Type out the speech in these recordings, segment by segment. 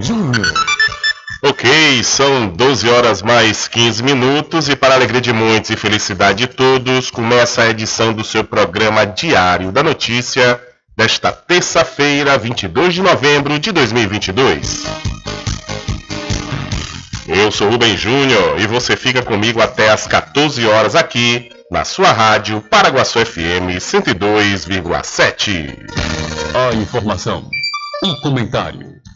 Júnior. Ok, são 12 horas mais 15 minutos e para alegria de muitos e felicidade de todos, começa a edição do seu programa Diário da Notícia desta terça-feira, 22 de novembro de 2022. Eu sou Rubem Júnior e você fica comigo até às 14 horas aqui na sua rádio Paraguaçu FM 102,7. A informação, o comentário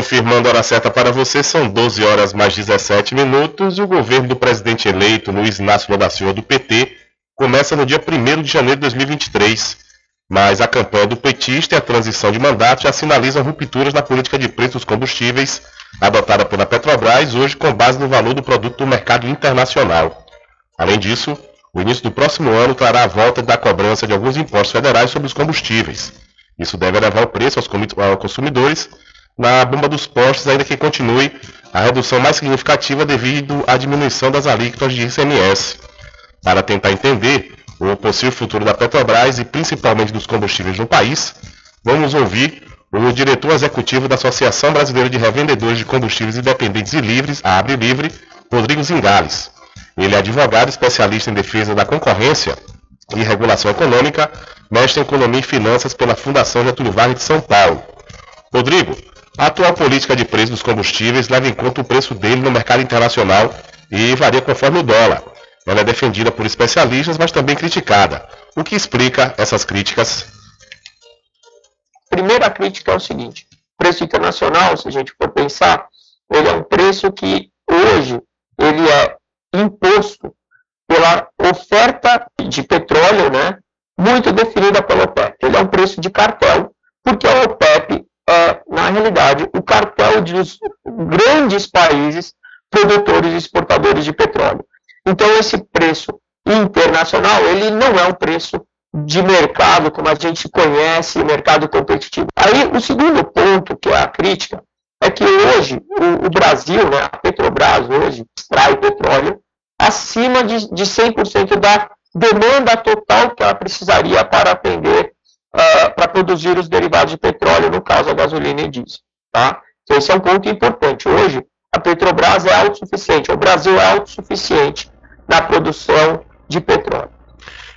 Confirmando a hora certa para você, são 12 horas mais 17 minutos e o governo do presidente eleito Luiz Inácio Lula da Silva do PT começa no dia 1 de janeiro de 2023. Mas a campanha do petista e a transição de mandato já sinalizam rupturas na política de preços dos combustíveis adotada pela Petrobras hoje com base no valor do produto no mercado internacional. Além disso, o início do próximo ano trará a volta da cobrança de alguns impostos federais sobre os combustíveis. Isso deve elevar o preço aos consumidores na bomba dos postos, ainda que continue a redução mais significativa devido à diminuição das alíquotas de ICMS. Para tentar entender o possível futuro da Petrobras e principalmente dos combustíveis no país, vamos ouvir o diretor executivo da Associação Brasileira de Revendedores de Combustíveis Independentes e Livres, a Abre Livre, Rodrigo Zingales. Ele é advogado especialista em defesa da concorrência e regulação econômica, mestre em economia e finanças pela Fundação Getúlio Vargas de São Paulo. Rodrigo, a atual política de preço dos combustíveis leva em conta o preço dele no mercado internacional e varia conforme o dólar. Ela é defendida por especialistas, mas também criticada. O que explica essas críticas? Primeira crítica é o seguinte: preço internacional, se a gente for pensar, ele é um preço que hoje ele é imposto pela oferta de petróleo, né, muito definida pela OPEP. Ele é um preço de cartel, porque a OPEP é, na realidade, o cartel dos grandes países produtores e exportadores de petróleo. Então, esse preço internacional, ele não é um preço de mercado, como a gente conhece, mercado competitivo. Aí, o segundo ponto, que é a crítica, é que hoje o, o Brasil, né, a Petrobras hoje, extrai petróleo acima de, de 100% da demanda total que ela precisaria para atender uh, para produzir os derivados de petróleo, no caso a gasolina e diesel. Tá? Então, esse é um ponto importante. Hoje, a Petrobras é autossuficiente, o Brasil é autossuficiente na produção de petróleo.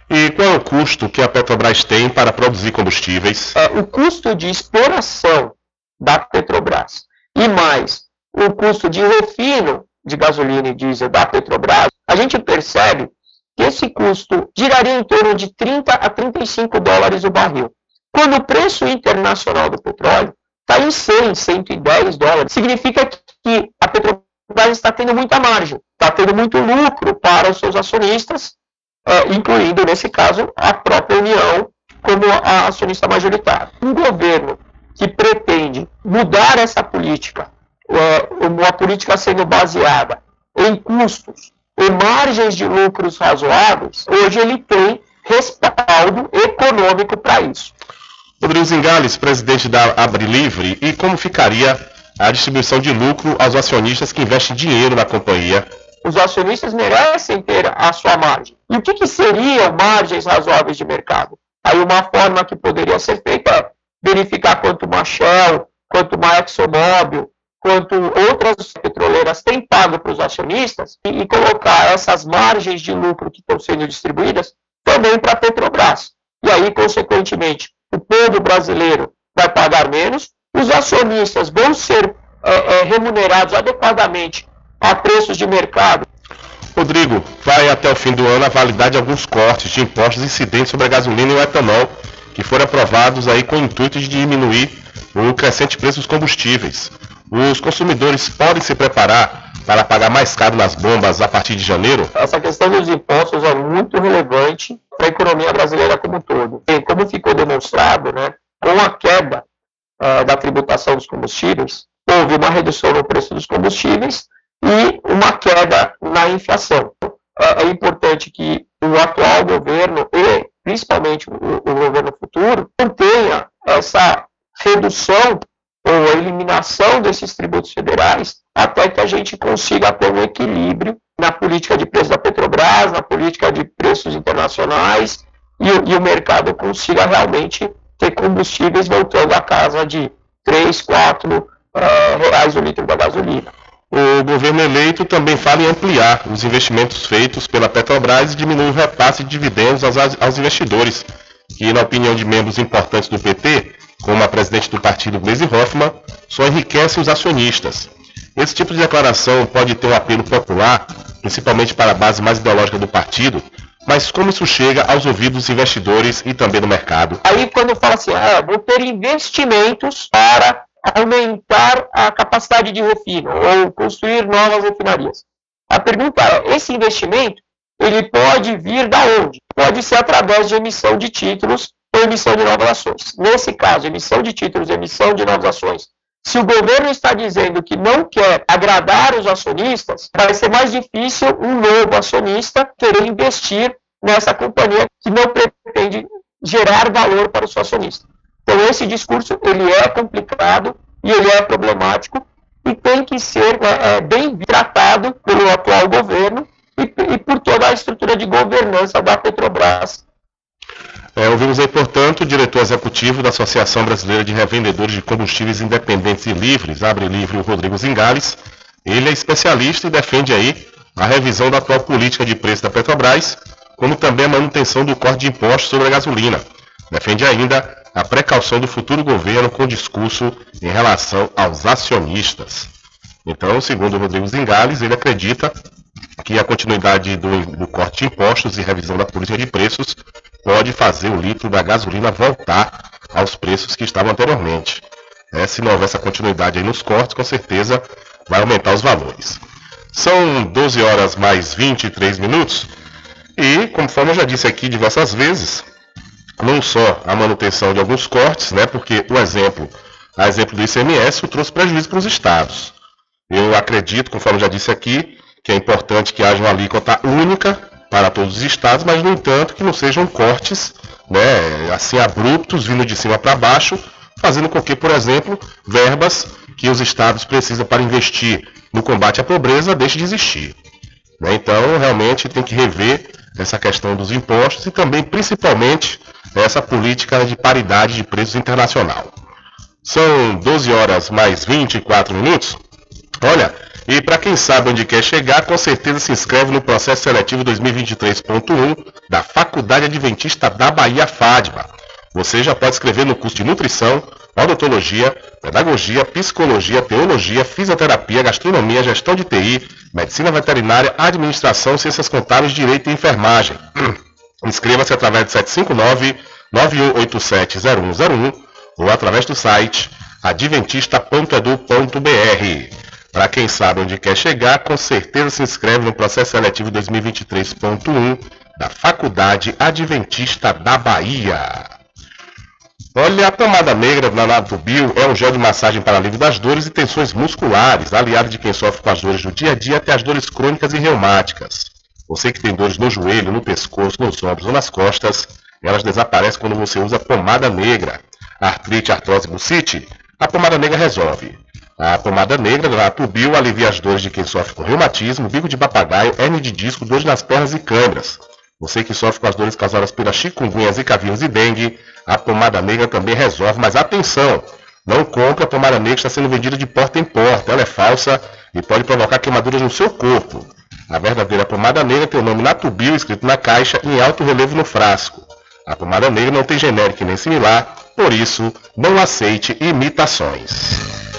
E qual é o custo que a Petrobras tem para produzir combustíveis? É, o custo de exploração da Petrobras e mais o custo de refino de gasolina e diesel da Petrobras, a gente percebe esse custo giraria em torno de 30 a 35 dólares o barril. Quando o preço internacional do petróleo está em 100, 110 dólares, significa que a Petrobras está tendo muita margem, está tendo muito lucro para os seus acionistas, uh, incluindo, nesse caso, a própria União como a acionista majoritária. Um governo que pretende mudar essa política, uh, uma política sendo baseada em custos e margens de lucros razoáveis, hoje ele tem respaldo econômico para isso. Rodrigo Zingales, presidente da Abre Livre, e como ficaria a distribuição de lucro aos acionistas que investem dinheiro na companhia? Os acionistas merecem ter a sua margem. E o que, que seriam margens razoáveis de mercado? Aí uma forma que poderia ser feita é verificar quanto uma Shell, quanto uma ExxonMobil, quanto outras petroleiras têm pago para os acionistas e, e, colocar essas margens de lucro que estão sendo distribuídas também para a Petrobras. E aí, consequentemente, o povo brasileiro vai pagar menos, os acionistas vão ser é, é, remunerados adequadamente a preços de mercado. Rodrigo, vai até o fim do ano a validade de alguns cortes de impostos incidentes sobre a gasolina e o etanol, que foram aprovados aí com o intuito de diminuir o crescente preço dos combustíveis. Os consumidores podem se preparar para pagar mais caro nas bombas a partir de janeiro? Essa questão dos impostos é muito relevante para a economia brasileira como um todo. E como ficou demonstrado, né, com a queda uh, da tributação dos combustíveis, houve uma redução no preço dos combustíveis e uma queda na inflação. Uh, é importante que o atual governo e principalmente o, o governo futuro mantenha essa redução ou eliminação desses tributos federais até que a gente consiga ter um equilíbrio na política de preços da Petrobras, na política de preços internacionais e, e o mercado consiga realmente ter combustíveis voltando à casa de 3, 4 uh, reais o litro da gasolina. O governo eleito também fala em ampliar os investimentos feitos pela Petrobras e diminuir o repasse de dividendos aos, aos investidores, que, na opinião de membros importantes do PT, como a presidente do partido Gleisi Hoffmann, só enriquece os acionistas. Esse tipo de declaração pode ter um apelo popular, principalmente para a base mais ideológica do partido, mas como isso chega aos ouvidos dos investidores e também do mercado? Aí quando fala assim, ah, vou ter investimentos para aumentar a capacidade de refino ou construir novas refinarias. A pergunta é, esse investimento, ele pode vir da onde? Pode ser através de emissão de títulos emissão de novas ações. Nesse caso, emissão de títulos, emissão de novas ações se o governo está dizendo que não quer agradar os acionistas, vai ser mais difícil um novo acionista querer investir nessa companhia que não pretende gerar valor para o seu acionista. Então esse discurso ele é complicado e ele é problemático e tem que ser né, é, bem tratado pelo atual governo e, e por toda a estrutura de governança da Petrobras é, ouvimos aí, portanto, o diretor executivo da Associação Brasileira de Revendedores de Combustíveis Independentes e Livres, abre livre o Rodrigo Zingales. Ele é especialista e defende aí a revisão da atual política de preço da Petrobras, como também a manutenção do corte de impostos sobre a gasolina. Defende ainda a precaução do futuro governo com discurso em relação aos acionistas. Então, segundo o Rodrigo Zingales, ele acredita que a continuidade do, do corte de impostos e revisão da política de preços pode fazer o litro da gasolina voltar aos preços que estavam anteriormente. É, se não houver essa continuidade nos cortes, com certeza vai aumentar os valores. São 12 horas mais 23 minutos e, conforme eu já disse aqui diversas vezes, não só a manutenção de alguns cortes, né, porque o exemplo, a exemplo do ICMS, trouxe prejuízo para os estados. Eu acredito, conforme eu já disse aqui, que é importante que haja uma alíquota única para todos os estados, mas no entanto que não sejam cortes né, assim abruptos, vindo de cima para baixo, fazendo com que, por exemplo, verbas que os estados precisam para investir no combate à pobreza deixem de existir. Né? Então, realmente tem que rever essa questão dos impostos e também, principalmente, essa política de paridade de preços internacional. São 12 horas mais 24 minutos. Olha, e para quem sabe onde quer chegar, com certeza se inscreve no processo seletivo 2023.1 da Faculdade Adventista da Bahia FADBA. Você já pode escrever no curso de Nutrição, Odontologia, Pedagogia, Psicologia, Teologia, Fisioterapia, Gastronomia, Gestão de TI, Medicina Veterinária, Administração, Ciências Contábeis, Direito e Enfermagem. Inscreva-se através de 759 9187 ou através do site adventista.edu.br. Para quem sabe onde quer chegar, com certeza se inscreve no processo seletivo 2023.1 da Faculdade Adventista da Bahia. Olha, a pomada negra da Natubio é um gel de massagem para alívio das dores e tensões musculares, aliado de quem sofre com as dores do dia a dia até as dores crônicas e reumáticas. Você que tem dores no joelho, no pescoço, nos ombros ou nas costas, elas desaparecem quando você usa pomada negra. Artrite, artrose, bucite, a pomada negra resolve. A pomada negra da Natubio alivia as dores de quem sofre com reumatismo, bico de papagaio, hernia de disco, dores nas pernas e câimbras. Você que sofre com as dores causadas pela chikungunya, zika vírus e dengue, a pomada negra também resolve, mas atenção! Não compre a pomada negra está sendo vendida de porta em porta. Ela é falsa e pode provocar queimaduras no seu corpo. A verdadeira pomada negra tem o nome Natubio escrito na caixa em alto relevo no frasco. A pomada negra não tem genérico nem similar, por isso não aceite imitações.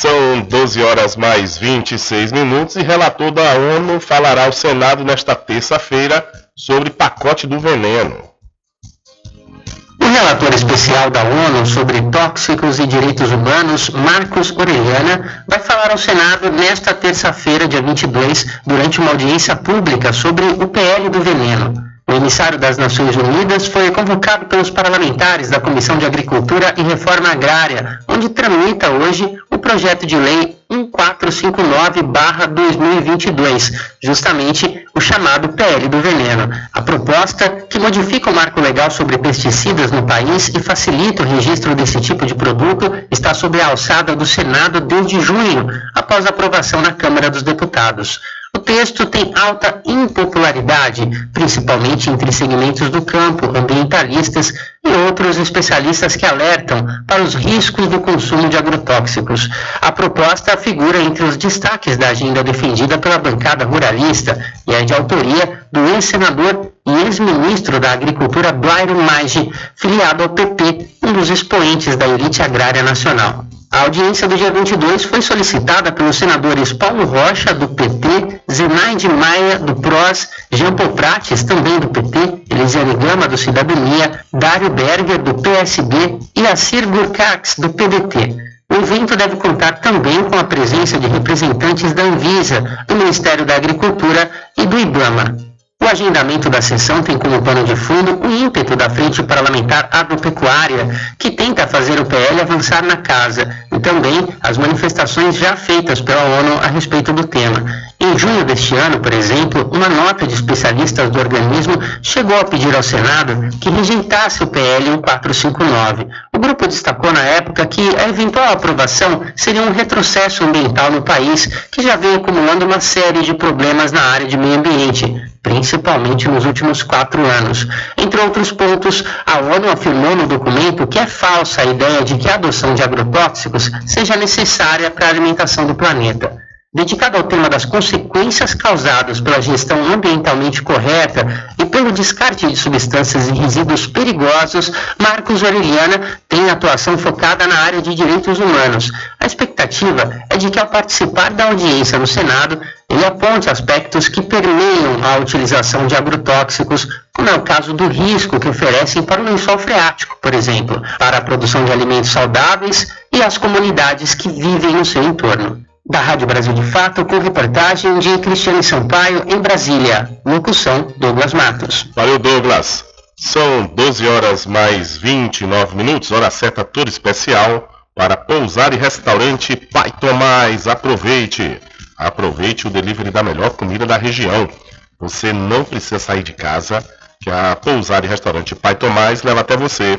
São 12 horas mais 26 minutos e relator da ONU falará ao Senado nesta terça-feira sobre pacote do veneno. O relator especial da ONU sobre tóxicos e direitos humanos, Marcos Orellana, vai falar ao Senado nesta terça-feira, dia 22, durante uma audiência pública sobre o PL do veneno. O emissário das Nações Unidas foi convocado pelos parlamentares da Comissão de Agricultura e Reforma Agrária, onde tramita hoje o projeto de lei 1459-2022, justamente o chamado PL do veneno. A proposta, que modifica o marco legal sobre pesticidas no país e facilita o registro desse tipo de produto, está sob a alçada do Senado desde junho, após a aprovação na Câmara dos Deputados. Texto tem alta impopularidade, principalmente entre segmentos do campo, ambientalistas e outros especialistas que alertam para os riscos do consumo de agrotóxicos. A proposta figura entre os destaques da agenda defendida pela bancada ruralista e é de autoria do ex-senador e ex-ministro da Agricultura Byron Maggi, filiado ao PP, um dos expoentes da elite agrária nacional. A audiência do dia 22 foi solicitada pelos senadores Paulo Rocha, do PT, Zenaide Maia, do PROS, Jean Paul Prates, também do PT, Elisiane Gama, do Cidadania, Dário Berger, do PSB e Assir Gurkax, do PDT. O evento deve contar também com a presença de representantes da Anvisa, do Ministério da Agricultura e do IBAMA. O agendamento da sessão tem como pano de fundo o ímpeto da Frente Parlamentar Agropecuária, que tenta fazer o PL avançar na casa, e também as manifestações já feitas pela ONU a respeito do tema. Em junho deste ano, por exemplo, uma nota de especialistas do organismo chegou a pedir ao Senado que rejeitasse o PL 1459. O grupo destacou na época que a eventual aprovação seria um retrocesso ambiental no país, que já vem acumulando uma série de problemas na área de meio ambiente, principalmente nos últimos quatro anos. Entre outros pontos, a ONU afirmou no documento que é falsa a ideia de que a adoção de agrotóxicos seja necessária para a alimentação do planeta. Dedicado ao tema das consequências causadas pela gestão ambientalmente correta e pelo descarte de substâncias e resíduos perigosos, Marcos Aureliana tem atuação focada na área de direitos humanos. A expectativa é de que, ao participar da audiência no Senado, ele aponte aspectos que permeiam a utilização de agrotóxicos, como é o caso do risco que oferecem para o lençol freático, por exemplo, para a produção de alimentos saudáveis e as comunidades que vivem no seu entorno. Da Rádio Brasil de Fato, com reportagem de Cristiane Sampaio, em Brasília. Locução, Douglas Matos. Valeu, Douglas. São 12 horas mais 29 minutos, hora certa toda especial para pousar e restaurante Pai Tomás. Aproveite! Aproveite o delivery da melhor comida da região. Você não precisa sair de casa, que a pousar e restaurante Pai Tomás leva até você.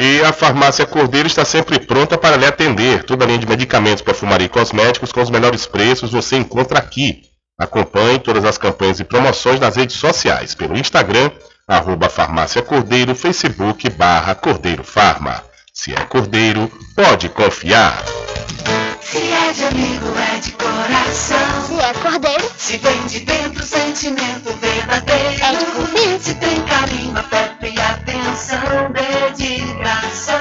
E a farmácia Cordeiro está sempre pronta para lhe atender. Toda a linha de medicamentos, perfumaria e cosméticos com os melhores preços você encontra aqui. Acompanhe todas as campanhas e promoções nas redes sociais, pelo Instagram, arroba Farmácia Cordeiro, Facebook, barra Cordeiro Farma. Se é Cordeiro, pode confiar. Se é de amigo, é de coração. Se é cordeiro, Se vem de dentro, sentimento verdadeiro. É de confiança. Se tem carinho, afeto e atenção, dedicação.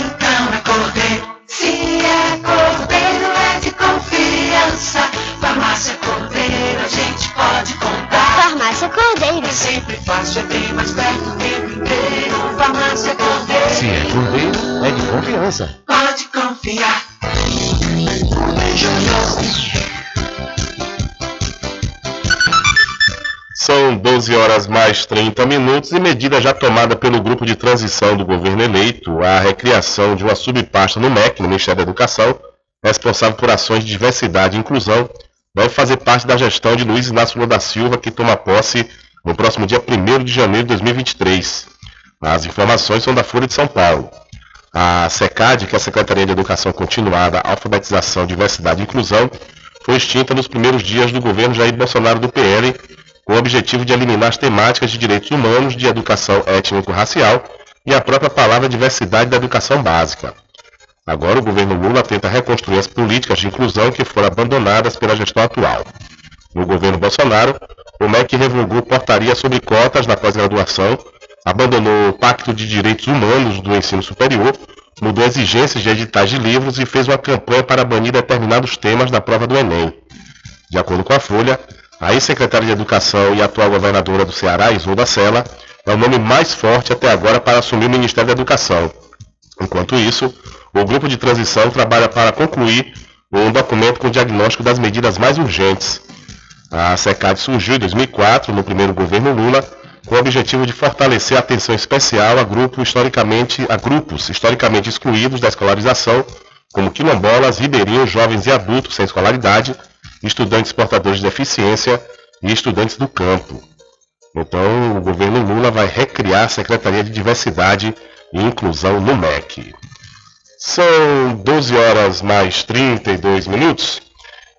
Então é cordeiro. Se é cordeiro, é de confiança. Farmácia Cordeiro, a gente pode contar. Farmácia cordeiro. É sempre fácil, é bem mais perto o tempo inteiro. Farmácia Cordeiro. Se é cordeiro, é de confiança. Pode confiar. São 12 horas mais 30 minutos e medida já tomada pelo grupo de transição do governo eleito, a recriação de uma subpasta no MEC, no Ministério da Educação, responsável por ações de diversidade e inclusão, vai fazer parte da gestão de Luiz Inácio Lula da Silva, que toma posse no próximo dia 1 de janeiro de 2023. As informações são da Folha de São Paulo. A SECAD, que é a Secretaria de Educação Continuada, Alfabetização, Diversidade e Inclusão, foi extinta nos primeiros dias do governo Jair Bolsonaro do PL, com o objetivo de eliminar as temáticas de direitos humanos, de educação étnico-racial e a própria palavra diversidade da educação básica. Agora o governo Lula tenta reconstruir as políticas de inclusão que foram abandonadas pela gestão atual. No governo Bolsonaro, o MEC revogou portaria sobre cotas na pós-graduação, abandonou o Pacto de Direitos Humanos do Ensino Superior, mudou exigências de editais de livros e fez uma campanha para banir determinados temas da prova do Enem. De acordo com a Folha, a ex-secretária de Educação e atual governadora do Ceará, Isolda Sela, é o nome mais forte até agora para assumir o Ministério da Educação. Enquanto isso, o grupo de transição trabalha para concluir um documento com diagnóstico das medidas mais urgentes. A SECAD surgiu em 2004, no primeiro governo Lula, com o objetivo de fortalecer a atenção especial a, grupo historicamente, a grupos historicamente excluídos da escolarização, como quilombolas, ribeirinhos, jovens e adultos sem escolaridade, estudantes portadores de deficiência e estudantes do campo. Então, o governo Lula vai recriar a Secretaria de Diversidade e Inclusão no MEC. São 12 horas mais 32 minutos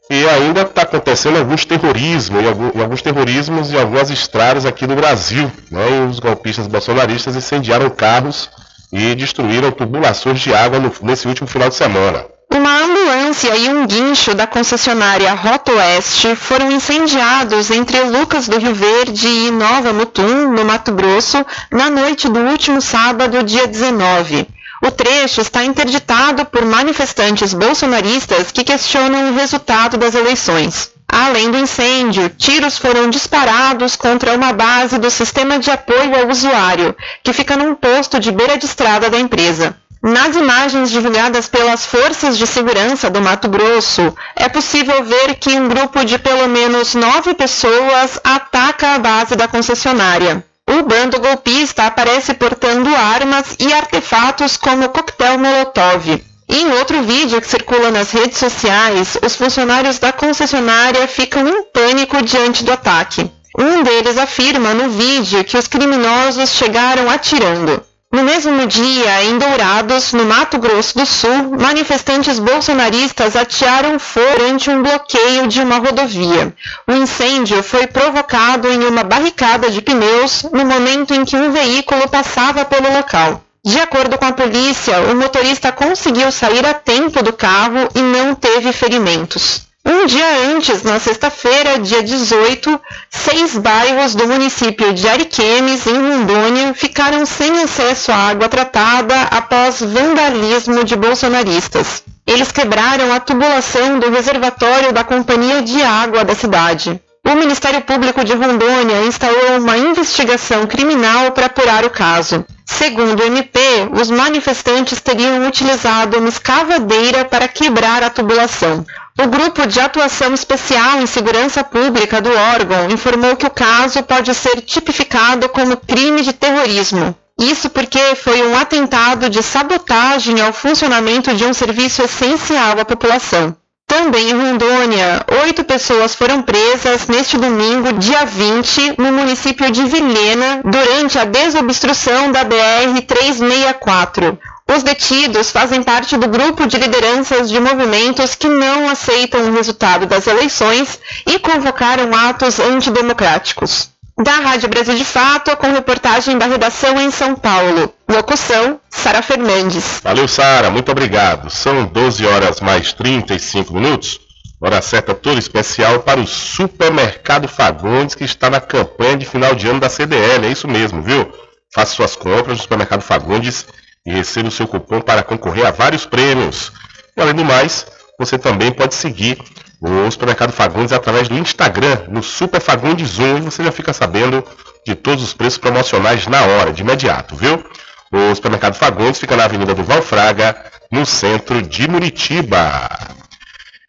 e ainda está acontecendo alguns terrorismos, e alguns terrorismos e algumas estradas aqui no Brasil. Né? Os golpistas bolsonaristas incendiaram carros e destruíram tubulações de água no, nesse último final de semana. Uma ambulância e um guincho da concessionária Rota Oeste foram incendiados entre Lucas do Rio Verde e Nova Mutum, no Mato Grosso, na noite do último sábado, dia 19. O trecho está interditado por manifestantes bolsonaristas que questionam o resultado das eleições. Além do incêndio, tiros foram disparados contra uma base do sistema de apoio ao usuário, que fica num posto de beira de estrada da empresa. Nas imagens divulgadas pelas forças de segurança do Mato Grosso, é possível ver que um grupo de pelo menos nove pessoas ataca a base da concessionária. O bando golpista aparece portando armas e artefatos como coquetel Molotov. Em outro vídeo que circula nas redes sociais, os funcionários da concessionária ficam em pânico diante do ataque. Um deles afirma no vídeo que os criminosos chegaram atirando. No mesmo dia, em Dourados, no Mato Grosso do Sul, manifestantes bolsonaristas atearam fogo durante um bloqueio de uma rodovia. O incêndio foi provocado em uma barricada de pneus no momento em que um veículo passava pelo local. De acordo com a polícia, o motorista conseguiu sair a tempo do carro e não teve ferimentos. Um dia antes, na sexta-feira, dia 18, seis bairros do município de Ariquemes, em Rondônia, ficaram sem acesso à água tratada após vandalismo de bolsonaristas. Eles quebraram a tubulação do reservatório da Companhia de Água da cidade. O Ministério Público de Rondônia instalou uma investigação criminal para apurar o caso. Segundo o MP, os manifestantes teriam utilizado uma escavadeira para quebrar a tubulação. O Grupo de Atuação Especial em Segurança Pública do órgão informou que o caso pode ser tipificado como crime de terrorismo. Isso porque foi um atentado de sabotagem ao funcionamento de um serviço essencial à população. Também em Rondônia, oito pessoas foram presas neste domingo, dia 20, no município de Vilhena, durante a desobstrução da BR-364. Os detidos fazem parte do grupo de lideranças de movimentos que não aceitam o resultado das eleições e convocaram atos antidemocráticos. Da Rádio Brasil de Fato, com reportagem da redação em São Paulo. Locução, Sara Fernandes. Valeu, Sara, muito obrigado. São 12 horas mais 35 minutos. Hora certa toda especial para o Supermercado Fagundes, que está na campanha de final de ano da CDL. É isso mesmo, viu? Faça suas compras no Supermercado Fagundes e receba o seu cupom para concorrer a vários prêmios. E além do mais, você também pode seguir o Supermercado Fagundes através do Instagram, no Super Fagundes 1, e você já fica sabendo de todos os preços promocionais na hora, de imediato, viu? O Supermercado Fagundes fica na Avenida do Valfraga, no centro de Muritiba.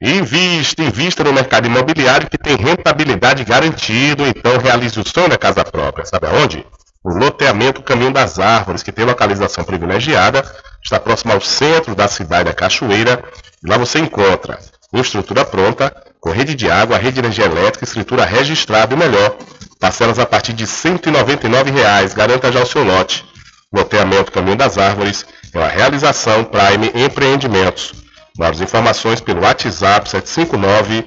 Invista, invista no mercado imobiliário que tem rentabilidade garantida, então realize o sonho da casa própria. Sabe aonde? O loteamento Caminho das Árvores, que tem localização privilegiada, está próximo ao centro da cidade da Cachoeira. Lá você encontra estrutura pronta, com rede de água, rede de energia elétrica, escritura registrada e melhor, parcelas a partir de 199 reais. Garanta já o seu lote. Loteamento Caminho das Árvores é uma realização Prime Empreendimentos. Mais informações pelo WhatsApp 759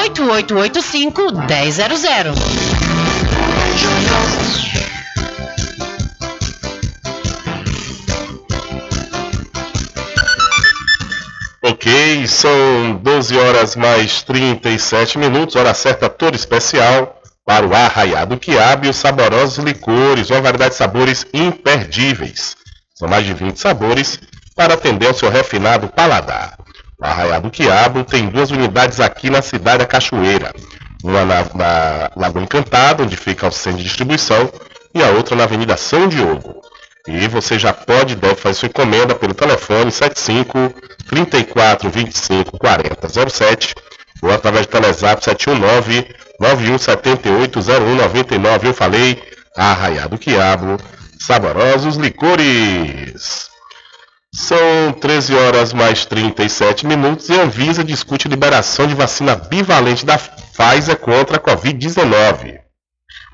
98885 100. Ok, são 12 horas mais 37 minutos, hora certa toda especial para o arraiado quiabo e os saborosos licores, uma variedade de sabores imperdíveis. São mais de 20 sabores para atender ao seu refinado paladar. O arraiado quiabo tem duas unidades aqui na cidade da Cachoeira uma na, na Lagoa Encantada, onde fica o centro de distribuição, e a outra na Avenida São Diogo. E você já pode deve fazer sua encomenda pelo telefone 75 34 25 40 07 ou através do Telezap 719 9178 0199. Eu falei, Arraiado Quiabo, saborosos licores. São 13 horas mais 37 minutos e a Anvisa discute liberação de vacina bivalente da Pfizer contra a Covid-19.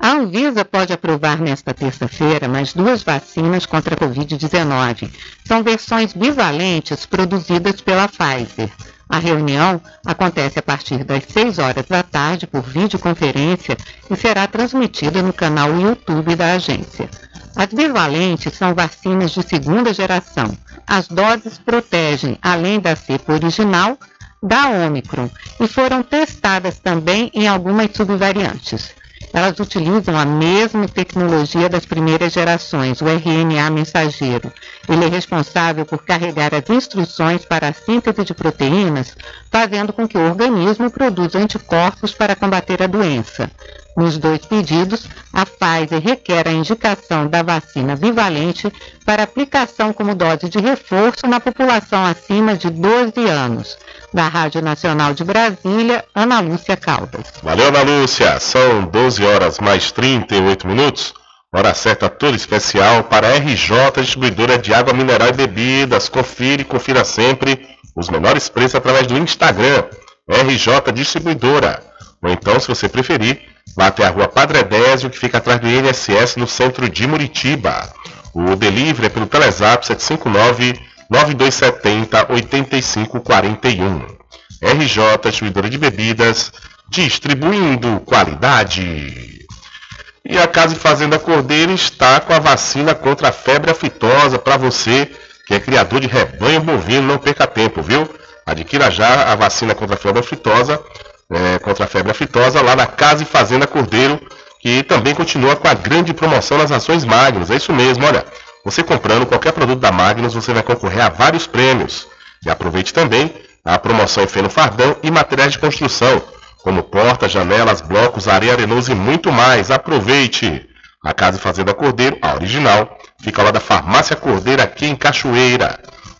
A Anvisa pode aprovar nesta terça-feira mais duas vacinas contra a Covid-19. São versões bivalentes produzidas pela Pfizer. A reunião acontece a partir das 6 horas da tarde por videoconferência e será transmitida no canal YouTube da agência. As bivalentes são vacinas de segunda geração. As doses protegem, além da cepa original, da Omicron e foram testadas também em algumas subvariantes. Elas utilizam a mesma tecnologia das primeiras gerações, o RNA mensageiro. Ele é responsável por carregar as instruções para a síntese de proteínas, fazendo com que o organismo produza anticorpos para combater a doença. Nos dois pedidos, a Pfizer requer a indicação da vacina bivalente para aplicação como dose de reforço na população acima de 12 anos. Da Rádio Nacional de Brasília, Ana Lúcia Caldas. Valeu, Ana Lúcia. São 12 horas mais 38 minutos. Hora certa toda especial para RJ Distribuidora de Água Mineral e Bebidas. Confira e confira sempre os menores preços através do Instagram. RJ Distribuidora. Ou então, se você preferir, Lá até a rua Padre Edésio, que fica atrás do INSS, no centro de Muritiba. O delivery é pelo Telezap 759-9270-8541. RJ, distribuidora de bebidas, distribuindo qualidade. E a Casa e Fazenda Cordeiro está com a vacina contra a febre aftosa para você que é criador de rebanho bovino, não perca tempo, viu? Adquira já a vacina contra a febre aftosa é, contra a febre aftosa lá na Casa e Fazenda Cordeiro, que também continua com a grande promoção nas ações Magnus. É isso mesmo, olha. Você comprando qualquer produto da Magnus, você vai concorrer a vários prêmios. E aproveite também a promoção feno fardão e materiais de construção, como portas, janelas, blocos, areia arenosa e muito mais. Aproveite! A Casa Fazenda Cordeiro, a original, fica lá da Farmácia Cordeiro aqui em Cachoeira.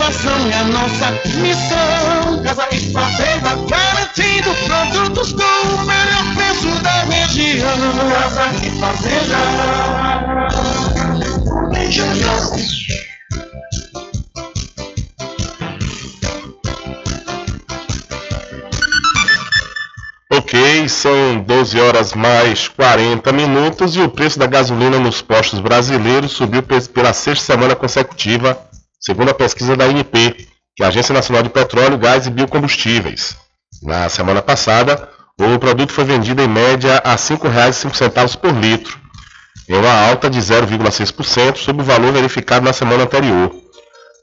é a nossa missão. Casa e Fazenda, garantindo produtos com o melhor preço da região. Casa e Fazenda. são 12 horas mais 40 minutos e o preço da gasolina nos postos brasileiros subiu pela sexta semana consecutiva, segundo a pesquisa da ANP, que é a Agência Nacional de Petróleo, Gás e Biocombustíveis. Na semana passada, o produto foi vendido em média a R$ 5,05 por litro, em uma alta de 0,6% sobre o valor verificado na semana anterior.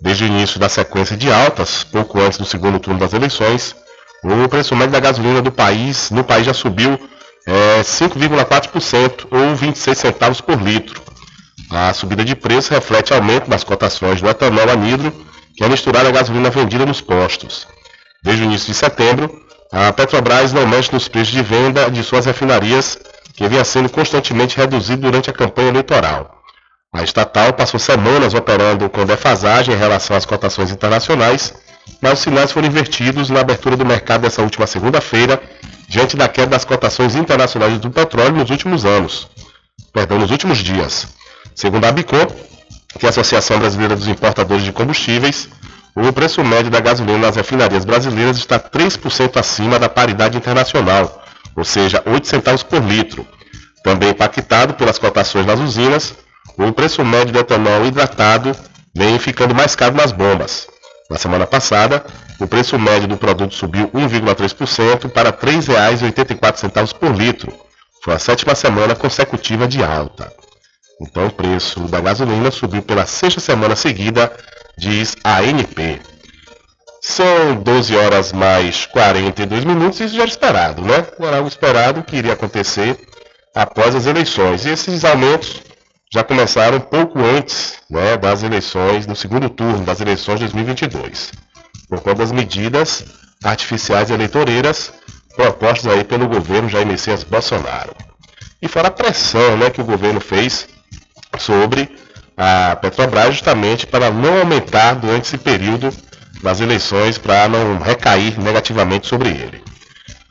Desde o início da sequência de altas, pouco antes do segundo turno das eleições, o preço médio da gasolina do país, no país já subiu é, 5,4% ou 26 centavos por litro. A subida de preço reflete aumento das cotações do etanol anidro, que é misturado à gasolina vendida nos postos. Desde o início de setembro, a Petrobras não mexe nos preços de venda de suas refinarias, que vinha sendo constantemente reduzido durante a campanha eleitoral. A estatal passou semanas operando com defasagem em relação às cotações internacionais mas os sinais foram invertidos na abertura do mercado dessa última segunda-feira, diante da queda das cotações internacionais do petróleo nos últimos anos, perdão, nos últimos dias. Segundo a Abicom, que é a Associação Brasileira dos Importadores de Combustíveis, o preço médio da gasolina nas refinarias brasileiras está 3% acima da paridade internacional, ou seja, 8 centavos por litro. Também impactado pelas cotações nas usinas, o preço médio do etanol hidratado vem ficando mais caro nas bombas. Na semana passada, o preço médio do produto subiu 1,3% para R$ 3,84 por litro. Foi a sétima semana consecutiva de alta. Então, o preço da gasolina subiu pela sexta semana seguida, diz a ANP. São 12 horas mais 42 minutos, isso já era esperado, né? Era algo esperado que iria acontecer após as eleições. E esses aumentos já começaram pouco antes né, das eleições, no segundo turno das eleições de 2022, por conta das medidas artificiais eleitoreiras propostas aí pelo governo Jair Messias Bolsonaro. E fora a pressão né, que o governo fez sobre a Petrobras justamente para não aumentar durante esse período das eleições, para não recair negativamente sobre ele.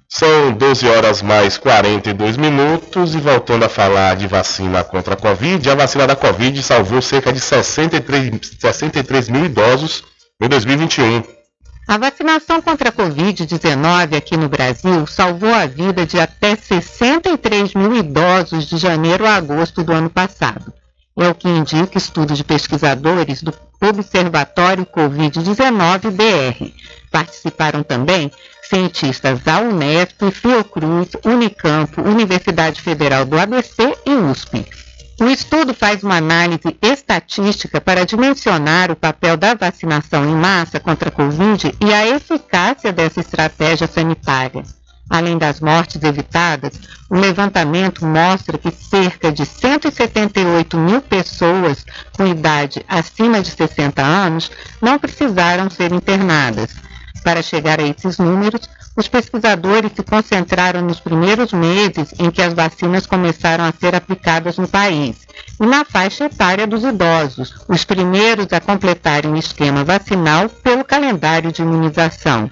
São 12 horas mais 42 minutos e voltando a falar de vacina contra a Covid, a vacina da Covid salvou cerca de 63, 63 mil idosos em 2021. A vacinação contra a Covid-19 aqui no Brasil salvou a vida de até 63 mil idosos de janeiro a agosto do ano passado. É o que indica estudo de pesquisadores do Observatório Covid-19 BR. Participaram também cientistas da Unesp, Fiocruz, Unicamp, Universidade Federal do ABC e USP. O estudo faz uma análise estatística para dimensionar o papel da vacinação em massa contra a Covid e a eficácia dessa estratégia sanitária. Além das mortes evitadas, o levantamento mostra que cerca de 178 mil pessoas com idade acima de 60 anos não precisaram ser internadas para chegar a esses números, os pesquisadores se concentraram nos primeiros meses em que as vacinas começaram a ser aplicadas no país e na faixa etária dos idosos, os primeiros a completarem o esquema vacinal pelo calendário de imunização.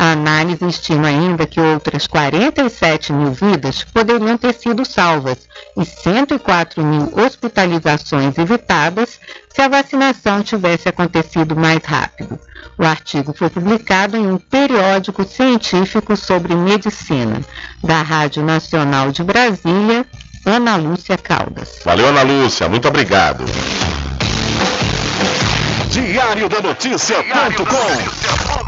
A análise estima ainda que outras 47 mil vidas poderiam ter sido salvas e 104 mil hospitalizações evitadas se a vacinação tivesse acontecido mais rápido. O artigo foi publicado em um periódico científico sobre medicina, da Rádio Nacional de Brasília, Ana Lúcia Caldas. Valeu, Ana Lúcia, muito obrigado. Diário da Notícia.com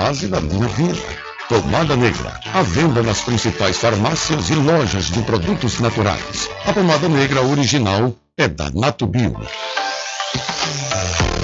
da minha vida. Pomada Negra, à venda nas principais farmácias e lojas de produtos naturais. A pomada negra original é da Natubio.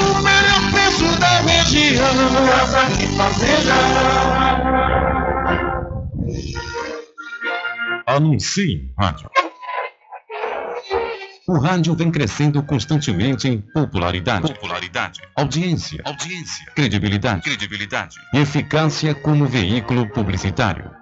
o melhor preço da região. Casa e Fazenda. Anuncie em rádio. O rádio vem crescendo constantemente em popularidade, popularidade, audiência, audiência, credibilidade, credibilidade e eficácia como veículo publicitário.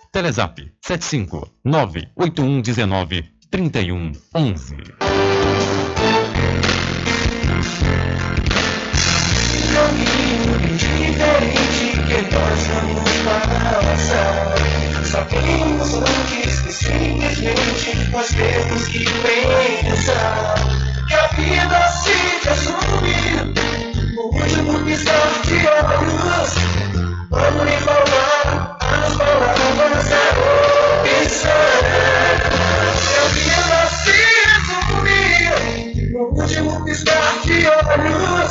75 98119 3111. caminho diferente que nós vamos antes que simplesmente nós temos que pensar que a vida se último de olhos. Quando lhe falar as palavras é opção. Que a vida se resume no último piscar de olhos.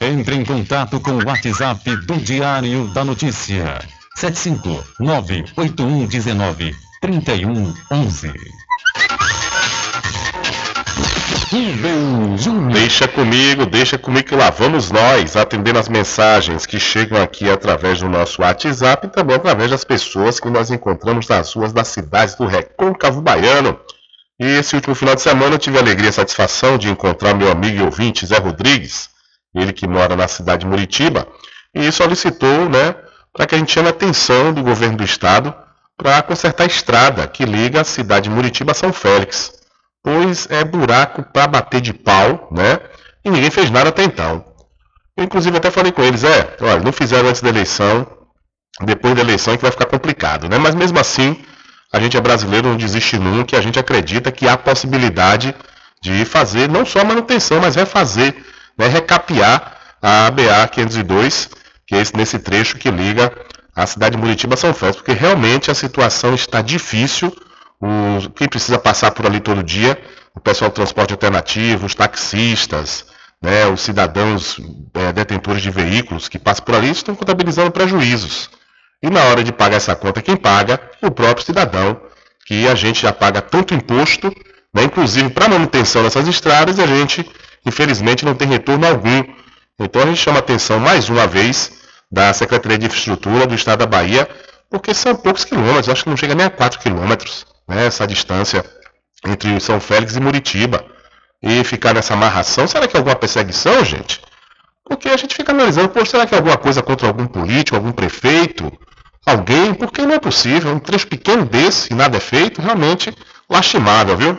Entre em contato com o WhatsApp do Diário da Notícia. 759-8119-3111. Rubem Júnior. Deixa comigo, deixa comigo que lá vamos nós atendendo as mensagens que chegam aqui através do nosso WhatsApp e também através das pessoas que nós encontramos nas ruas das cidades do Recôncavo Baiano. E esse último final de semana eu tive a alegria e a satisfação de encontrar meu amigo e ouvinte Zé Rodrigues, ele que mora na cidade de Muritiba, e solicitou, né, para que a gente chame a atenção do governo do estado para consertar a estrada que liga a cidade de Muritiba a São Félix, pois é buraco para bater de pau, né? E ninguém fez nada até então. Eu, inclusive, até falei com eles, é, olha, não fizeram antes da eleição, depois da eleição é que vai ficar complicado, né? Mas mesmo assim, a gente é brasileiro, não desiste nunca, a gente acredita que há possibilidade de fazer não só a manutenção, mas refazer, né, recapear a ABA 502, que é esse, nesse trecho que liga a cidade de Muritiba a São Félix, porque realmente a situação está difícil. Quem precisa passar por ali todo dia, o pessoal do transporte alternativo, os taxistas, né, os cidadãos é, detentores de veículos que passam por ali estão contabilizando prejuízos. E na hora de pagar essa conta, quem paga? O próprio cidadão, que a gente já paga tanto imposto, né, inclusive para manutenção dessas estradas, a gente, infelizmente, não tem retorno algum. Então a gente chama a atenção mais uma vez da Secretaria de Infraestrutura do Estado da Bahia, porque são poucos quilômetros, acho que não chega nem a 4 quilômetros, né, essa distância entre São Félix e Muritiba. E ficar nessa amarração, será que é alguma perseguição, gente? Porque a gente fica analisando, pô, será que é alguma coisa contra algum político, algum prefeito, alguém? Porque não é possível. Um trecho pequeno desse e nada é feito, realmente lastimável, viu?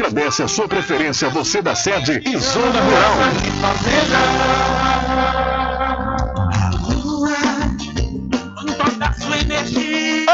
agradece a sua preferência, você da sede e zona rural.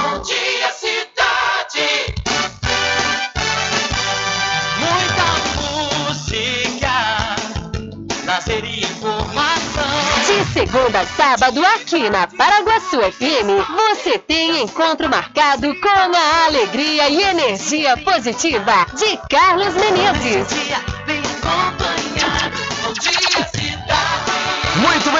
Bom dia, cidade. Muita. De segunda a sábado, aqui na Paraguaçu FM, você tem encontro marcado com a alegria e energia positiva de Carlos Menezes. Bom dia.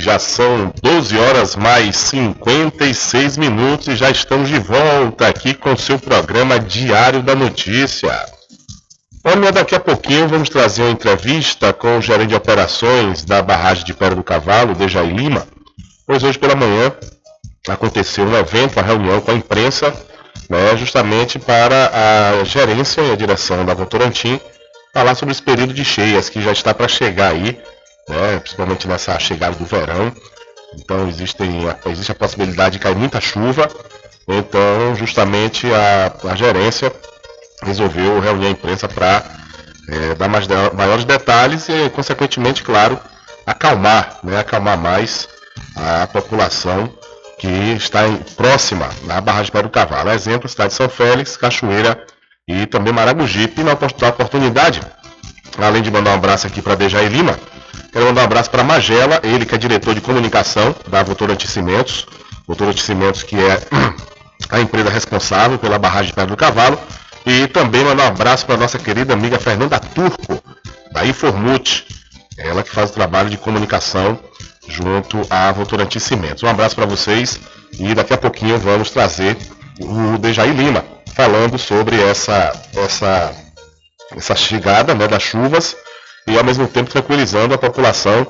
Já são 12 horas mais 56 minutos e já estamos de volta aqui com o seu programa Diário da Notícia. Olha, daqui a pouquinho vamos trazer uma entrevista com o gerente de operações da barragem de Pedra do Cavalo, Dejaí Lima, pois hoje pela manhã aconteceu um evento, uma reunião com a imprensa, né, justamente para a gerência e a direção da Votorantim falar sobre esse período de cheias que já está para chegar aí, né, principalmente nessa chegada do verão. Então existem, existe a possibilidade de cair muita chuva. Então, justamente a, a gerência resolveu reunir a imprensa para é, dar mais maiores detalhes e, consequentemente, claro, acalmar, né, acalmar mais a população que está em, próxima na barragem Pedro do Cavalo. Exemplo, cidade de São Félix, Cachoeira e também Maragogipe. E na oportunidade, além de mandar um abraço aqui para Dejaí Lima, quero mandar um abraço para Magela, ele que é diretor de comunicação da Votorantim Cimentos. Votorantim Cimentos que é a empresa responsável pela barragem Pedro do Cavalo. E também mandar um abraço para nossa querida amiga Fernanda Turco, da Informute, ela que faz o trabalho de comunicação junto à Votorantim Cimentos. Um abraço para vocês e daqui a pouquinho vamos trazer o Dejaí Lima falando sobre essa, essa, essa chegada né, das chuvas e ao mesmo tempo tranquilizando a população,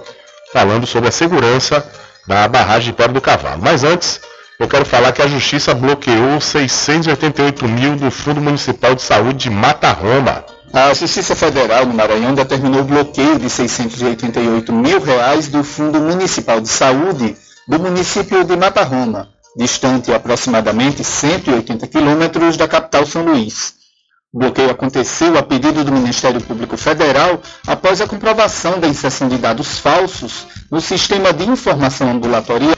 falando sobre a segurança da barragem de Pedra do Cavalo. Mas antes, eu quero falar que a Justiça bloqueou 688 mil do Fundo Municipal de Saúde de Mata Roma. A Justiça Federal no Maranhão determinou o bloqueio de 688 mil reais do Fundo Municipal de Saúde do município de Mata Roma, distante aproximadamente 180 quilômetros da capital São Luís. O bloqueio aconteceu a pedido do Ministério Público Federal após a comprovação da inserção de dados falsos no Sistema de Informação Ambulatorial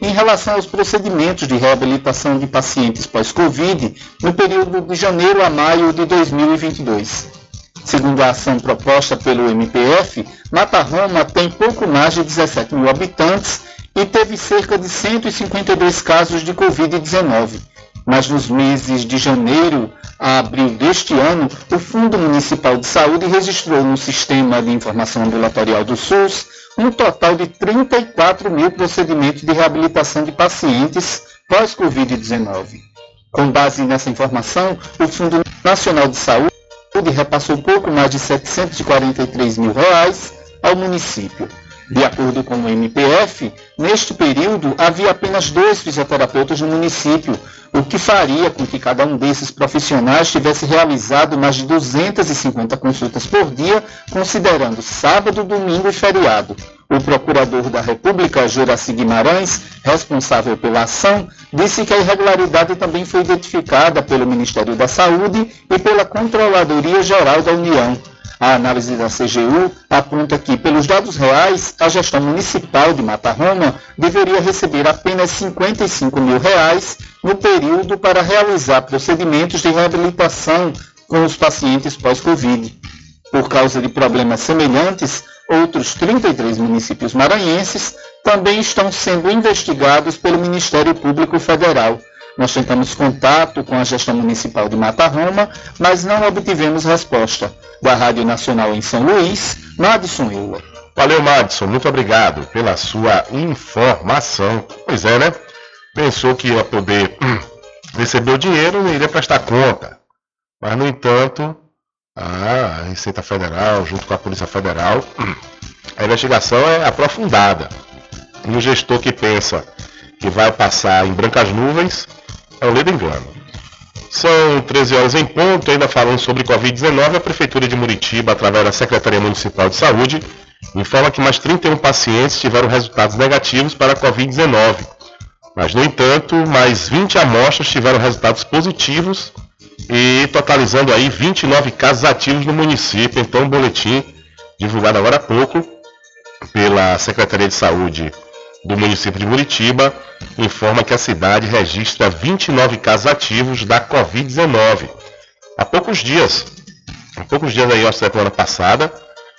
em relação aos procedimentos de reabilitação de pacientes pós-Covid no período de janeiro a maio de 2022. Segundo a ação proposta pelo MPF, Mata Roma tem pouco mais de 17 mil habitantes e teve cerca de 152 casos de Covid-19. Mas nos meses de janeiro a abril deste ano, o Fundo Municipal de Saúde registrou no Sistema de Informação Ambulatorial do SUS um total de 34 mil procedimentos de reabilitação de pacientes pós-Covid-19. Com base nessa informação, o Fundo Nacional de Saúde repassou pouco mais de 743 mil reais ao município. De acordo com o MPF, neste período havia apenas dois fisioterapeutas no município, o que faria com que cada um desses profissionais tivesse realizado mais de 250 consultas por dia, considerando sábado, domingo e feriado. O procurador da República, Juraci Guimarães, responsável pela ação, disse que a irregularidade também foi identificada pelo Ministério da Saúde e pela Controladoria Geral da União. A análise da CGU aponta que, pelos dados reais, a gestão municipal de Mata Roma deveria receber apenas 55 mil reais no período para realizar procedimentos de reabilitação com os pacientes pós-Covid. Por causa de problemas semelhantes, outros 33 municípios maranhenses também estão sendo investigados pelo Ministério Público Federal. Nós tentamos contato com a gestão municipal de Mata Roma, mas não obtivemos resposta. Da Rádio Nacional em São Luís, Madison Eula. Valeu, Madison. Muito obrigado pela sua informação. Pois é, né? Pensou que ia poder receber o dinheiro e iria prestar conta. Mas, no entanto, a Receita Federal, junto com a Polícia Federal, a investigação é aprofundada. E o gestor que pensa que vai passar em brancas nuvens é o ledo engano. São 13 horas em ponto, ainda falando sobre Covid-19, a Prefeitura de Muritiba, através da Secretaria Municipal de Saúde, informa que mais 31 pacientes tiveram resultados negativos para a Covid-19. Mas, no entanto, mais 20 amostras tiveram resultados positivos e totalizando aí 29 casos ativos no município. Então, um boletim divulgado agora há pouco pela Secretaria de Saúde do município de Muritiba informa que a cidade registra 29 casos ativos da Covid-19. Há poucos dias, há poucos dias aí, que semana passada,